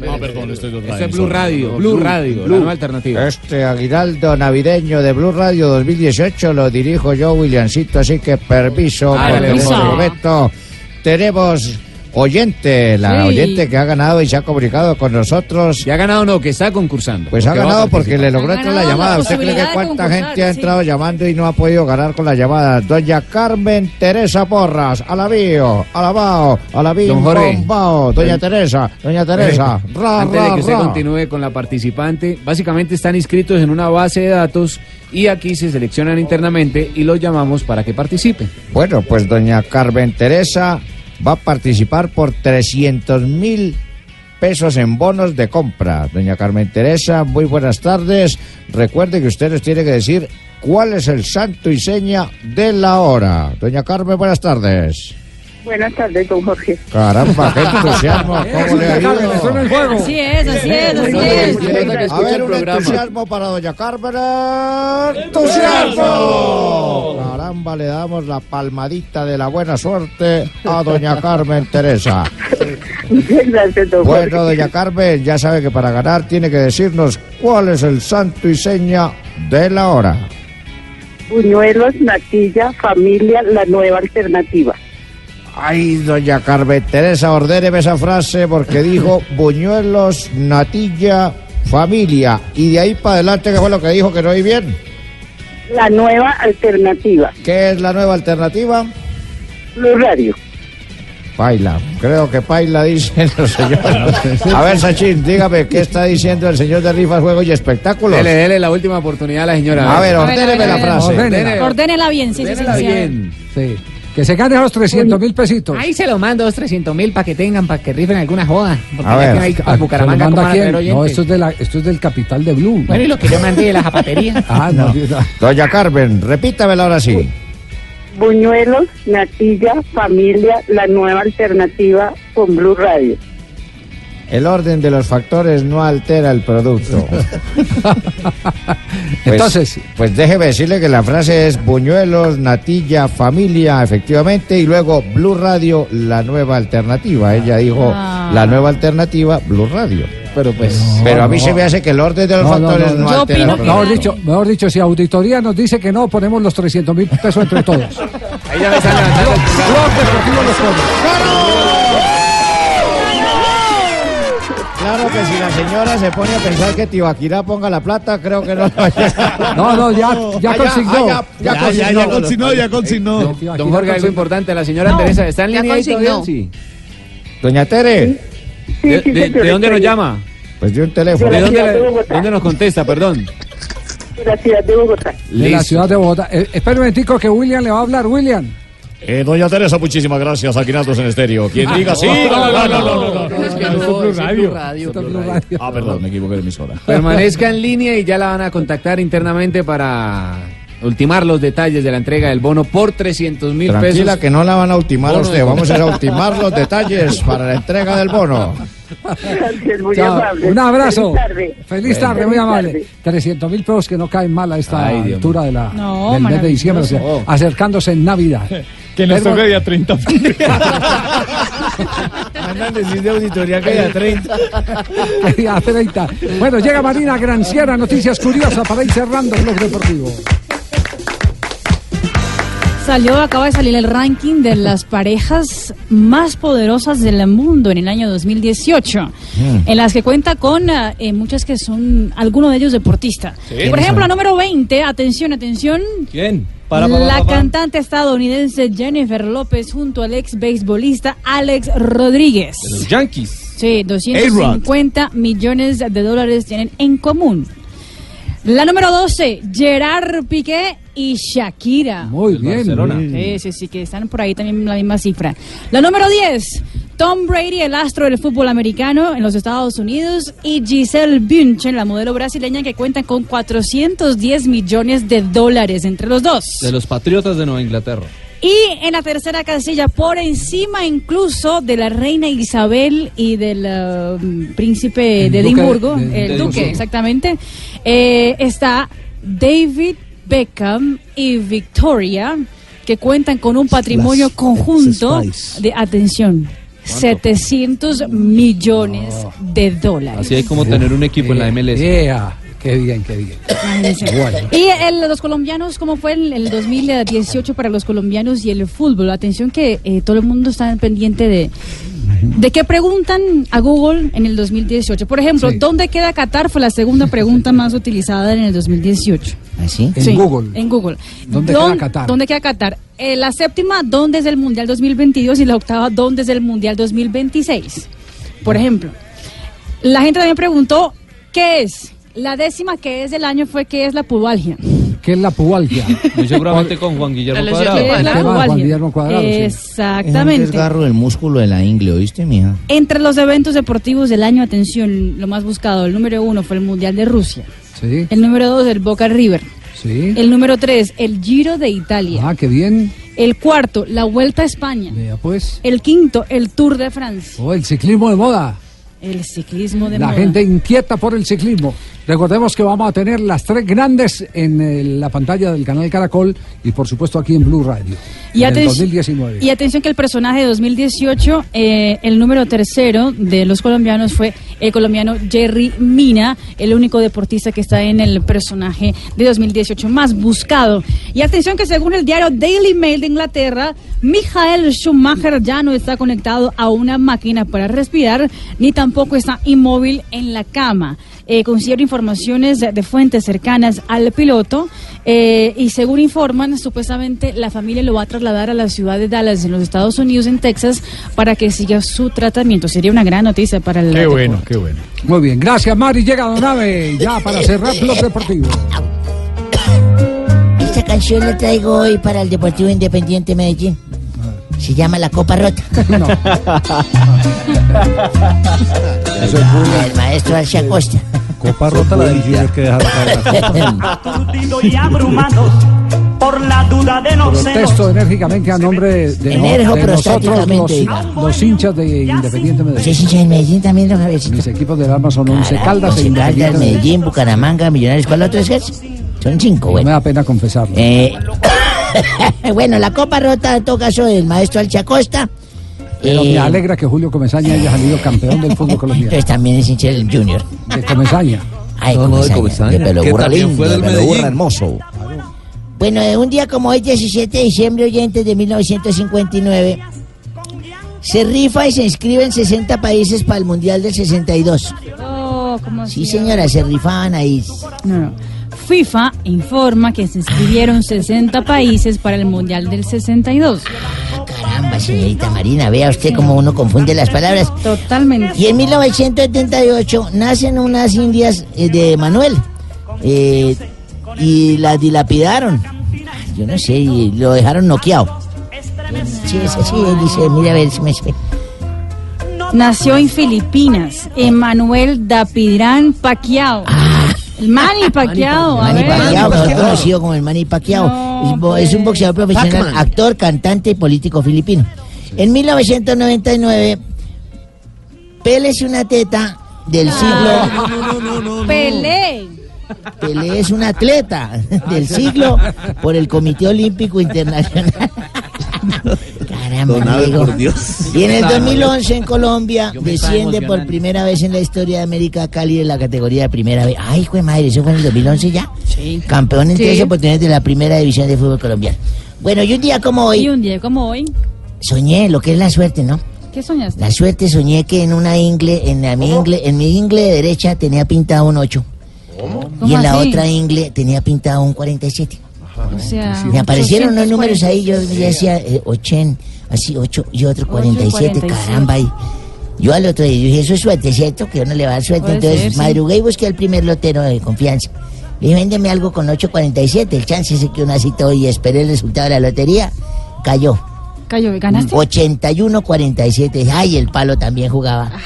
Ah, perdón, estoy de otra Esto es Blue. Radio, Blue Radio, la nueva alternativa. Este aguinaldo navideño de Blue Radio 2018 lo dirijo yo, Williamcito, así que permiso, Ah, por el momento. Tenemos oyente, la Sí. oyente que ha ganado y se ha comunicado con nosotros. ¿Ya ha ganado no? Que está concursando. Pues ha ganado porque le logró entrar la llamada. ¿Usted cree que cuánta gente ha sí. entrado llamando y no ha podido ganar con la llamada? Doña Carmen Teresa Porras, alabío, alabao, Jorge. bombao. Doña Teresa, doña Teresa, ra, Antes de que usted ra. continúe con la participante, básicamente están inscritos en una base de datos y aquí se seleccionan internamente y los llamamos para que participen. Bueno, pues doña Carmen Teresa va a participar por 300 mil pesos en bonos de compra. Doña Carmen Teresa, muy buenas tardes. Recuerde que usted nos tiene que decir cuál es el santo y seña de la hora. Doña Carmen, buenas tardes. Buenas tardes, don Jorge. Caramba, qué entusiasmo. ¿Cómo le ha ido? Así es, así es, así es. A ver, un entusiasmo para doña Carmen. ¡Entusiasmo! Caramba, le damos la palmadita de la buena suerte a doña Carmen Teresa. Gracias, don Jorge. Bueno, doña Carmen, ya sabe que para ganar tiene que decirnos cuál es el santo y seña de la hora. Buñuelos, natilla, familia, la nueva alternativa. Ay, doña Carmen Teresa, ordéneme esa frase porque dijo buñuelos, natilla, familia. Y de ahí para adelante, ¿qué fue lo que dijo que no oí bien? La nueva alternativa. ¿Qué es la nueva alternativa? Blue Radio. Paila, creo que Paila dicen los señores. A ver, Sachin, dígame, ¿qué está diciendo el señor de Rifas, Juegos y Espectáculos? Dele, dele la última oportunidad a la señora. A ver, ordéneme la frase. Ordénela. Bien, sí, sí, sí. Bien. Sí. Que se gane los 300 mil pesitos. Ahí se lo mando, dos 300 mil para que tengan, para que rifen alguna joda. Porque A ya ver. que hay Ah, a Bucaramanga. No, esto es, de la, esto es del capital de Blue. Bueno, y lo que yo mandé de la zapatería. Ah, no. Doña Carmen, repítamela ahora sí. Buñuelos, natilla, familia, la nueva alternativa con Blue Radio. El orden de los factores no altera el producto. Pues- Entonces- Pues déjeme decirle que la frase es buñuelos, natilla, familia, efectivamente, y luego Blue Radio, la nueva alternativa. Ella dijo Ah. la nueva alternativa, Blue Radio. Pero pues. Pero a mí no. se me hace que el orden de los No, factores no, no, no. Yo altera el. Mejor dicho, mejor dicho, si auditoría nos dice que no, ponemos los 300 mil pesos entre todos. Ahí ya me están levantando Claro que si la señora se pone a pensar que Tibaquirá ponga la plata, creo que no llegar. No, no, ya, ya Ah, consignó. ah, ya, Ya, consignó, ya consignó. Don Jorge, algo importante. La señora No, Teresa, ¿está en ya línea ahí todavía? Sí. Doña Tere, Sí, ¿De, sí, de- señor, de dónde nos estoy llama? pues de un teléfono. ¿De dónde, ciudad de Bogotá. dónde nos contesta? Perdón. De la ciudad de Bogotá. De la ciudad de Bogotá. Eh, espera un momentico que William le va a hablar. William. Eh, doña Teresa, muchísimas gracias. Aguinaldos en estéreo. Quien diga sí. No, no, no, no, no, no. Es Radio. Radio. Radio. Ah, perdón, me equivoqué de emisora. Permanezca en línea y ya la van a contactar internamente para ultimar los detalles de la entrega del bono por 300 mil pesos. Tranquila que no la van a ultimar a usted, vamos a ir a ultimar los detalles para la entrega del bono. Gracias, muy amable. Un abrazo. Feliz tarde. Feliz tarde, Feliz muy amable. tarde. 300 mil pesos que no caen mal a esta Ay, altura de la, No, del mes de diciembre, o sea, acercándose en Navidad. Que nos toque día 30. Mandan decir de auditoría que a 30. a 30. Bueno, llega Marina Granciera, noticias curiosas para ir cerrando el blog deportivo. Salió, acaba de salir el ranking de las parejas más poderosas del mundo en el año 2018, Mm. en las que cuenta con eh, eh, muchas que son, algunos de ellos deportistas. Sí. Por ¿Quiénes ejemplo, la número 20, atención, atención, ¿Quién? Para, para, la para. cantante estadounidense Jennifer López junto al ex beisbolista Alex Rodríguez. De los Yankees. Sí, 250 millones de dólares tienen en común. La número 12, Gerard Piqué y Shakira. Muy bien. Barcelona. Sí, sí, sí, que están por ahí también la misma cifra. La número 10, Tom Brady, el astro del fútbol americano en los Estados Unidos, y Giselle Bündchen, la modelo brasileña, que cuentan con 410 millones de dólares entre los dos. De los Patriotas de Nueva Inglaterra. Y en la tercera casilla, por encima incluso de la reina Isabel y del uh, príncipe El de Edimburgo, de- de el Edimburgo. duque, exactamente, eh, está David Beckham y Victoria, que cuentan con un patrimonio Las conjunto de, atención, 700 millones de dólares. Así hay como tener un equipo en la MLS. Yeah, Qué bien, qué bien. Bueno. Y el- los colombianos, ¿cómo fue el, el 2018 para los colombianos y el fútbol? Atención que eh, todo el mundo está pendiente de, de qué preguntan a Google en el 2018. Por ejemplo, Sí. ¿dónde queda Qatar? Fue la segunda pregunta más utilizada en el 2018. ¿Así? En Google. En Google. ¿Dónde ¿Dón- queda Qatar? ¿Dónde queda Qatar? Eh, la séptima, ¿dónde es el Mundial 2022? Y la octava, ¿dónde es el Mundial 2026? Por ejemplo. La gente también preguntó, ¿qué es? La décima que es del año fue ¿qué es la pubalgia? ¿Qué es la pubalgia? Muy seguramente con Juan Guillermo ¿Qué Cuadrado. es la de Juan pubalgia? Guillermo Cuadrado, sí. Es un Exactamente. desgarro del músculo de la ingle, ¿oíste, mija? Entre los eventos deportivos del año, atención, lo más buscado, el número uno fue el Mundial de Rusia. Sí, El número dos, el Boca River. sí. El número tres, el Giro de Italia. Ah, qué bien. El cuarto, la Vuelta a España. Vea pues. El quinto, el Tour de Francia. Oh, el ciclismo de moda. El ciclismo de La moda. gente inquieta por el ciclismo. Recordemos que vamos a tener las tres grandes en eh, la pantalla del canal Caracol y por supuesto aquí en Blue Radio. Y, en el aten- 2019. y atención que el personaje de 2018, eh, el número tercero de los colombianos fue el colombiano Jerry Mina, el único deportista que está en el personaje de 2018 más buscado. Y atención que según el diario Daily Mail de Inglaterra, Michael Schumacher ya no está conectado a una máquina para respirar, ni tampoco está inmóvil en la cama. Eh, considero informaciones de, de fuentes cercanas al piloto eh, y según informan, supuestamente la familia lo va a trasladar a la ciudad de Dallas en los Estados Unidos, en Texas, para que siga su tratamiento. Sería una gran noticia para el Qué deporte. bueno, qué bueno. Muy bien, gracias Mari. Llega Don Ave ya para cerrar Blog Deportivo. Esta canción la traigo hoy para el Deportivo Independiente Medellín. Se llama La Copa Rota. Eso es Ah, el maestro Alcia Costa. Copa rota la del Junior que dejaron caer. Aturdido y abrumado por la duda de no. Protesto enérgicamente a nombre de, de Energo de nosotros los, los hinchas de Independiente ¿Usted Medellín. es hincha de Medellín también, don Javiercito? Mis equipos del alma son Once Caldas e Independiente Caldas, Medellín. Medellín, Bucaramanga, Millonarios. ¿Cuál otro es? que es? Son cinco, No bueno. me da pena confesarlo. Eh, bueno, la Copa Rota, en todo caso, del maestro Alcia Costa. Pero Eh, me alegra que Julio Comesaña haya salido campeón del fútbol colombiano. Entonces también es hincha del Junior. De Comesaña. Ay, No, no, de Comesaña, Comesaña, de pelo que burra lindo, de pelo burra Medellín. hermoso. Bueno, eh, un día como hoy, 17 de diciembre, oyentes de 1959, se rifa y se inscriben 60 países para el Mundial del 62. Oh, ¿cómo Sí, señora, se rifaban ahí. No, no. FIFA informa que se inscribieron 60 países para el Mundial del 62. Caramba, señorita Marina, vea usted cómo uno confunde las palabras. Totalmente. Y en 1978 nacen unas indias eh, de Manuel eh, y las dilapidaron. Yo no sé, y lo dejaron noqueado. Sí, es así, él dice, mira a ver si me... Nació en Filipinas, Emanuel Dapidrán Paquiao. El Manny Paquiao, a Manny. Pacquiao, mejor conocido como el Manny Pacquiao. es, es un boxeador profesional, actor, cantante y político filipino. En 1999, Pélez una teta del siglo... Pelé. Pelé es un atleta del siglo por el Comité Olímpico Internacional. Por Dios. Y en el 2011 en Colombia desciende por primera vez en la historia de América Cali en la categoría de primera vez. Ay, hijo de madre, eso fue en el 2011 ya. Sí. Campeón en Sí. tres oportunidades de la primera división de fútbol colombiano. Bueno, y un día como Y hoy un día como hoy, soñé lo que es la suerte, ¿no? ¿qué soñaste? La suerte soñé que en una ingle, en la mi ingle, en mi ingle de derecha tenía pintado un 8. Y en la así? otra ingle tenía pintado un 47. O sea, Me aparecieron unos 840. números ahí, yo ya decía eh, 80, así 8 y otro 47, 47. caramba. Y yo al otro día dije, eso es suerte, ¿cierto? Que uno le va a dar suerte. Entonces ser, sí. madrugué y busqué al primer lotero de confianza. Le dije, véndeme algo con 847. El chance es que uno así todo y esperé el resultado de la lotería. Cayó. Cayó, ¿ganaste? 81-47. Dije, Ay, el palo también jugaba.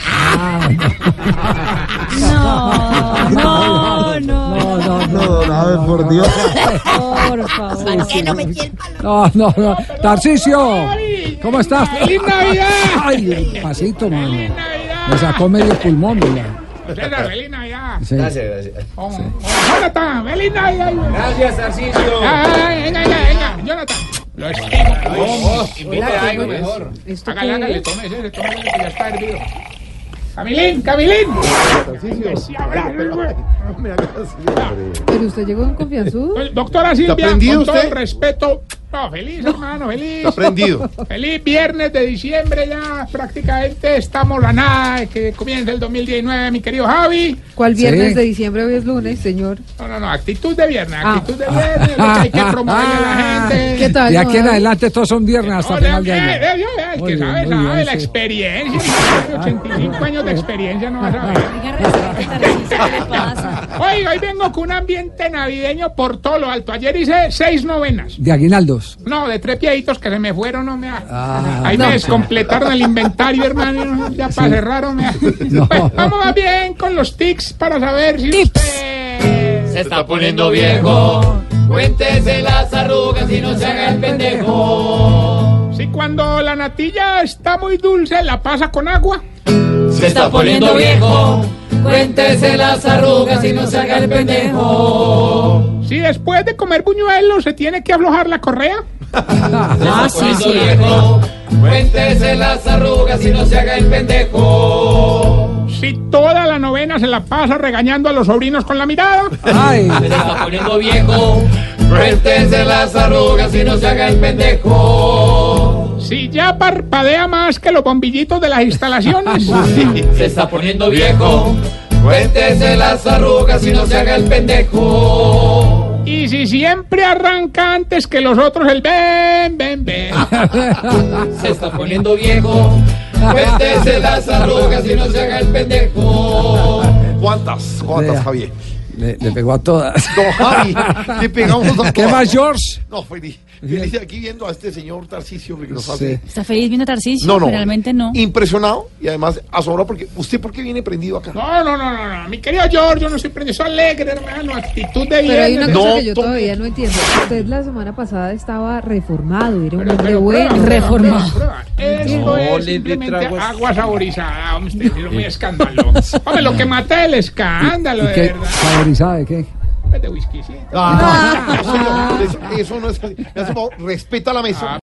No, no, no. No, no, No, no, a ver, por Dios. Por favor. No, no, no. Tarcicio, ¿cómo estás? ¡Feliz Navidad! Ay, pasito, mano. Me sacó medio pulmón, mira. Feliz Navidad. Sí. Oh, oh, Jonathan, feliz Navidad. Gracias, Tarcisio. Ay, venga, venga, venga. Jonathan. Lo estimo. Oh, invite a algo mejor. Hágale, hágale, tome ese, tome ese que ya está hervido. Camilín, Camilín. Pero usted llegó en confianzudo. Doctora Silvia, ¿Está con todo el respeto. No, feliz, hermano, feliz. Está prendido. Feliz viernes de diciembre ya. Prácticamente estamos a nada que comience el 2019, mi querido Javi. ¿Cuál viernes Sí. de diciembre hoy es lunes, señor? No, no, no, actitud de viernes, Ah. actitud de viernes, lo que hay que promoverle a la gente. ¿Qué tal? De aquí en adelante todos son viernes hasta Oye, final de año. eh, eh, eh, el Muy que bien, sabe, muy sabe, bien, la sí. experiencia. 85 años de experiencia no va a saber. Oiga, hoy vengo con un ambiente navideño por todo lo alto. Ayer hice seis novenas. De aguinaldos. No, de tres pieditos que se me fueron, no me ha- Ah, Ahí no. me descompletaron el inventario, hermano. Ya para Sí. cerrar, no me ha- No. Pues vamos más bien con los tics para saber si usted... Se está poniendo viejo. Cuéntese las arrugas y no se haga el pendejo. Si cuando la natilla está muy dulce, la pasa con agua. Se está poniendo viejo. Cuéntese las arrugas y no se haga el pendejo. Si después de comer buñuelos se tiene que aflojar la correa. Se está poniendo viejo. Cuéntese las arrugas y no se haga el pendejo. Si toda la novena se la pasa regañando a los sobrinos con la mirada. Se está poniendo viejo. Cuéntese las arrugas y no se haga el pendejo. Si ya parpadea más que los bombillitos de las instalaciones. Se está poniendo viejo. Cuéntese las arrugas y no se haga el pendejo. Y si siempre arranca antes que los otros el ven, ven, ven. Se está poniendo viejo. Cuéntese las arrugas y no se haga el pendejo. ¿Cuántas? ¿Cuántas. Javier? Le, le pegó a todas. No, Javi, le pegamos a todas. ¿Qué más, George? No, feliz. Feliz aquí viendo a este señor Tarcisio que nos hace. ¿Está feliz viendo a Tarcisio? No, no. Realmente no. Impresionado y además asombrado porque. ¿Usted por qué viene prendido acá? No, no, no, no, no. Mi querido George, yo no soy prendido, soy alegre, hermano. Actitud de Pero hay una cosa que yo todavía no entiendo. Usted la semana pasada estaba reformado, era un hombre bueno. reformado. prueba. Esto No, es simplemente agua saborizada, hombre, es muy escándalo. Hombre, lo que mata es el escándalo, ¿Y de verdad. ¿Saborizada de qué? De whisky, sí. Ah, no, eso, eso no es. Respeta la mesa.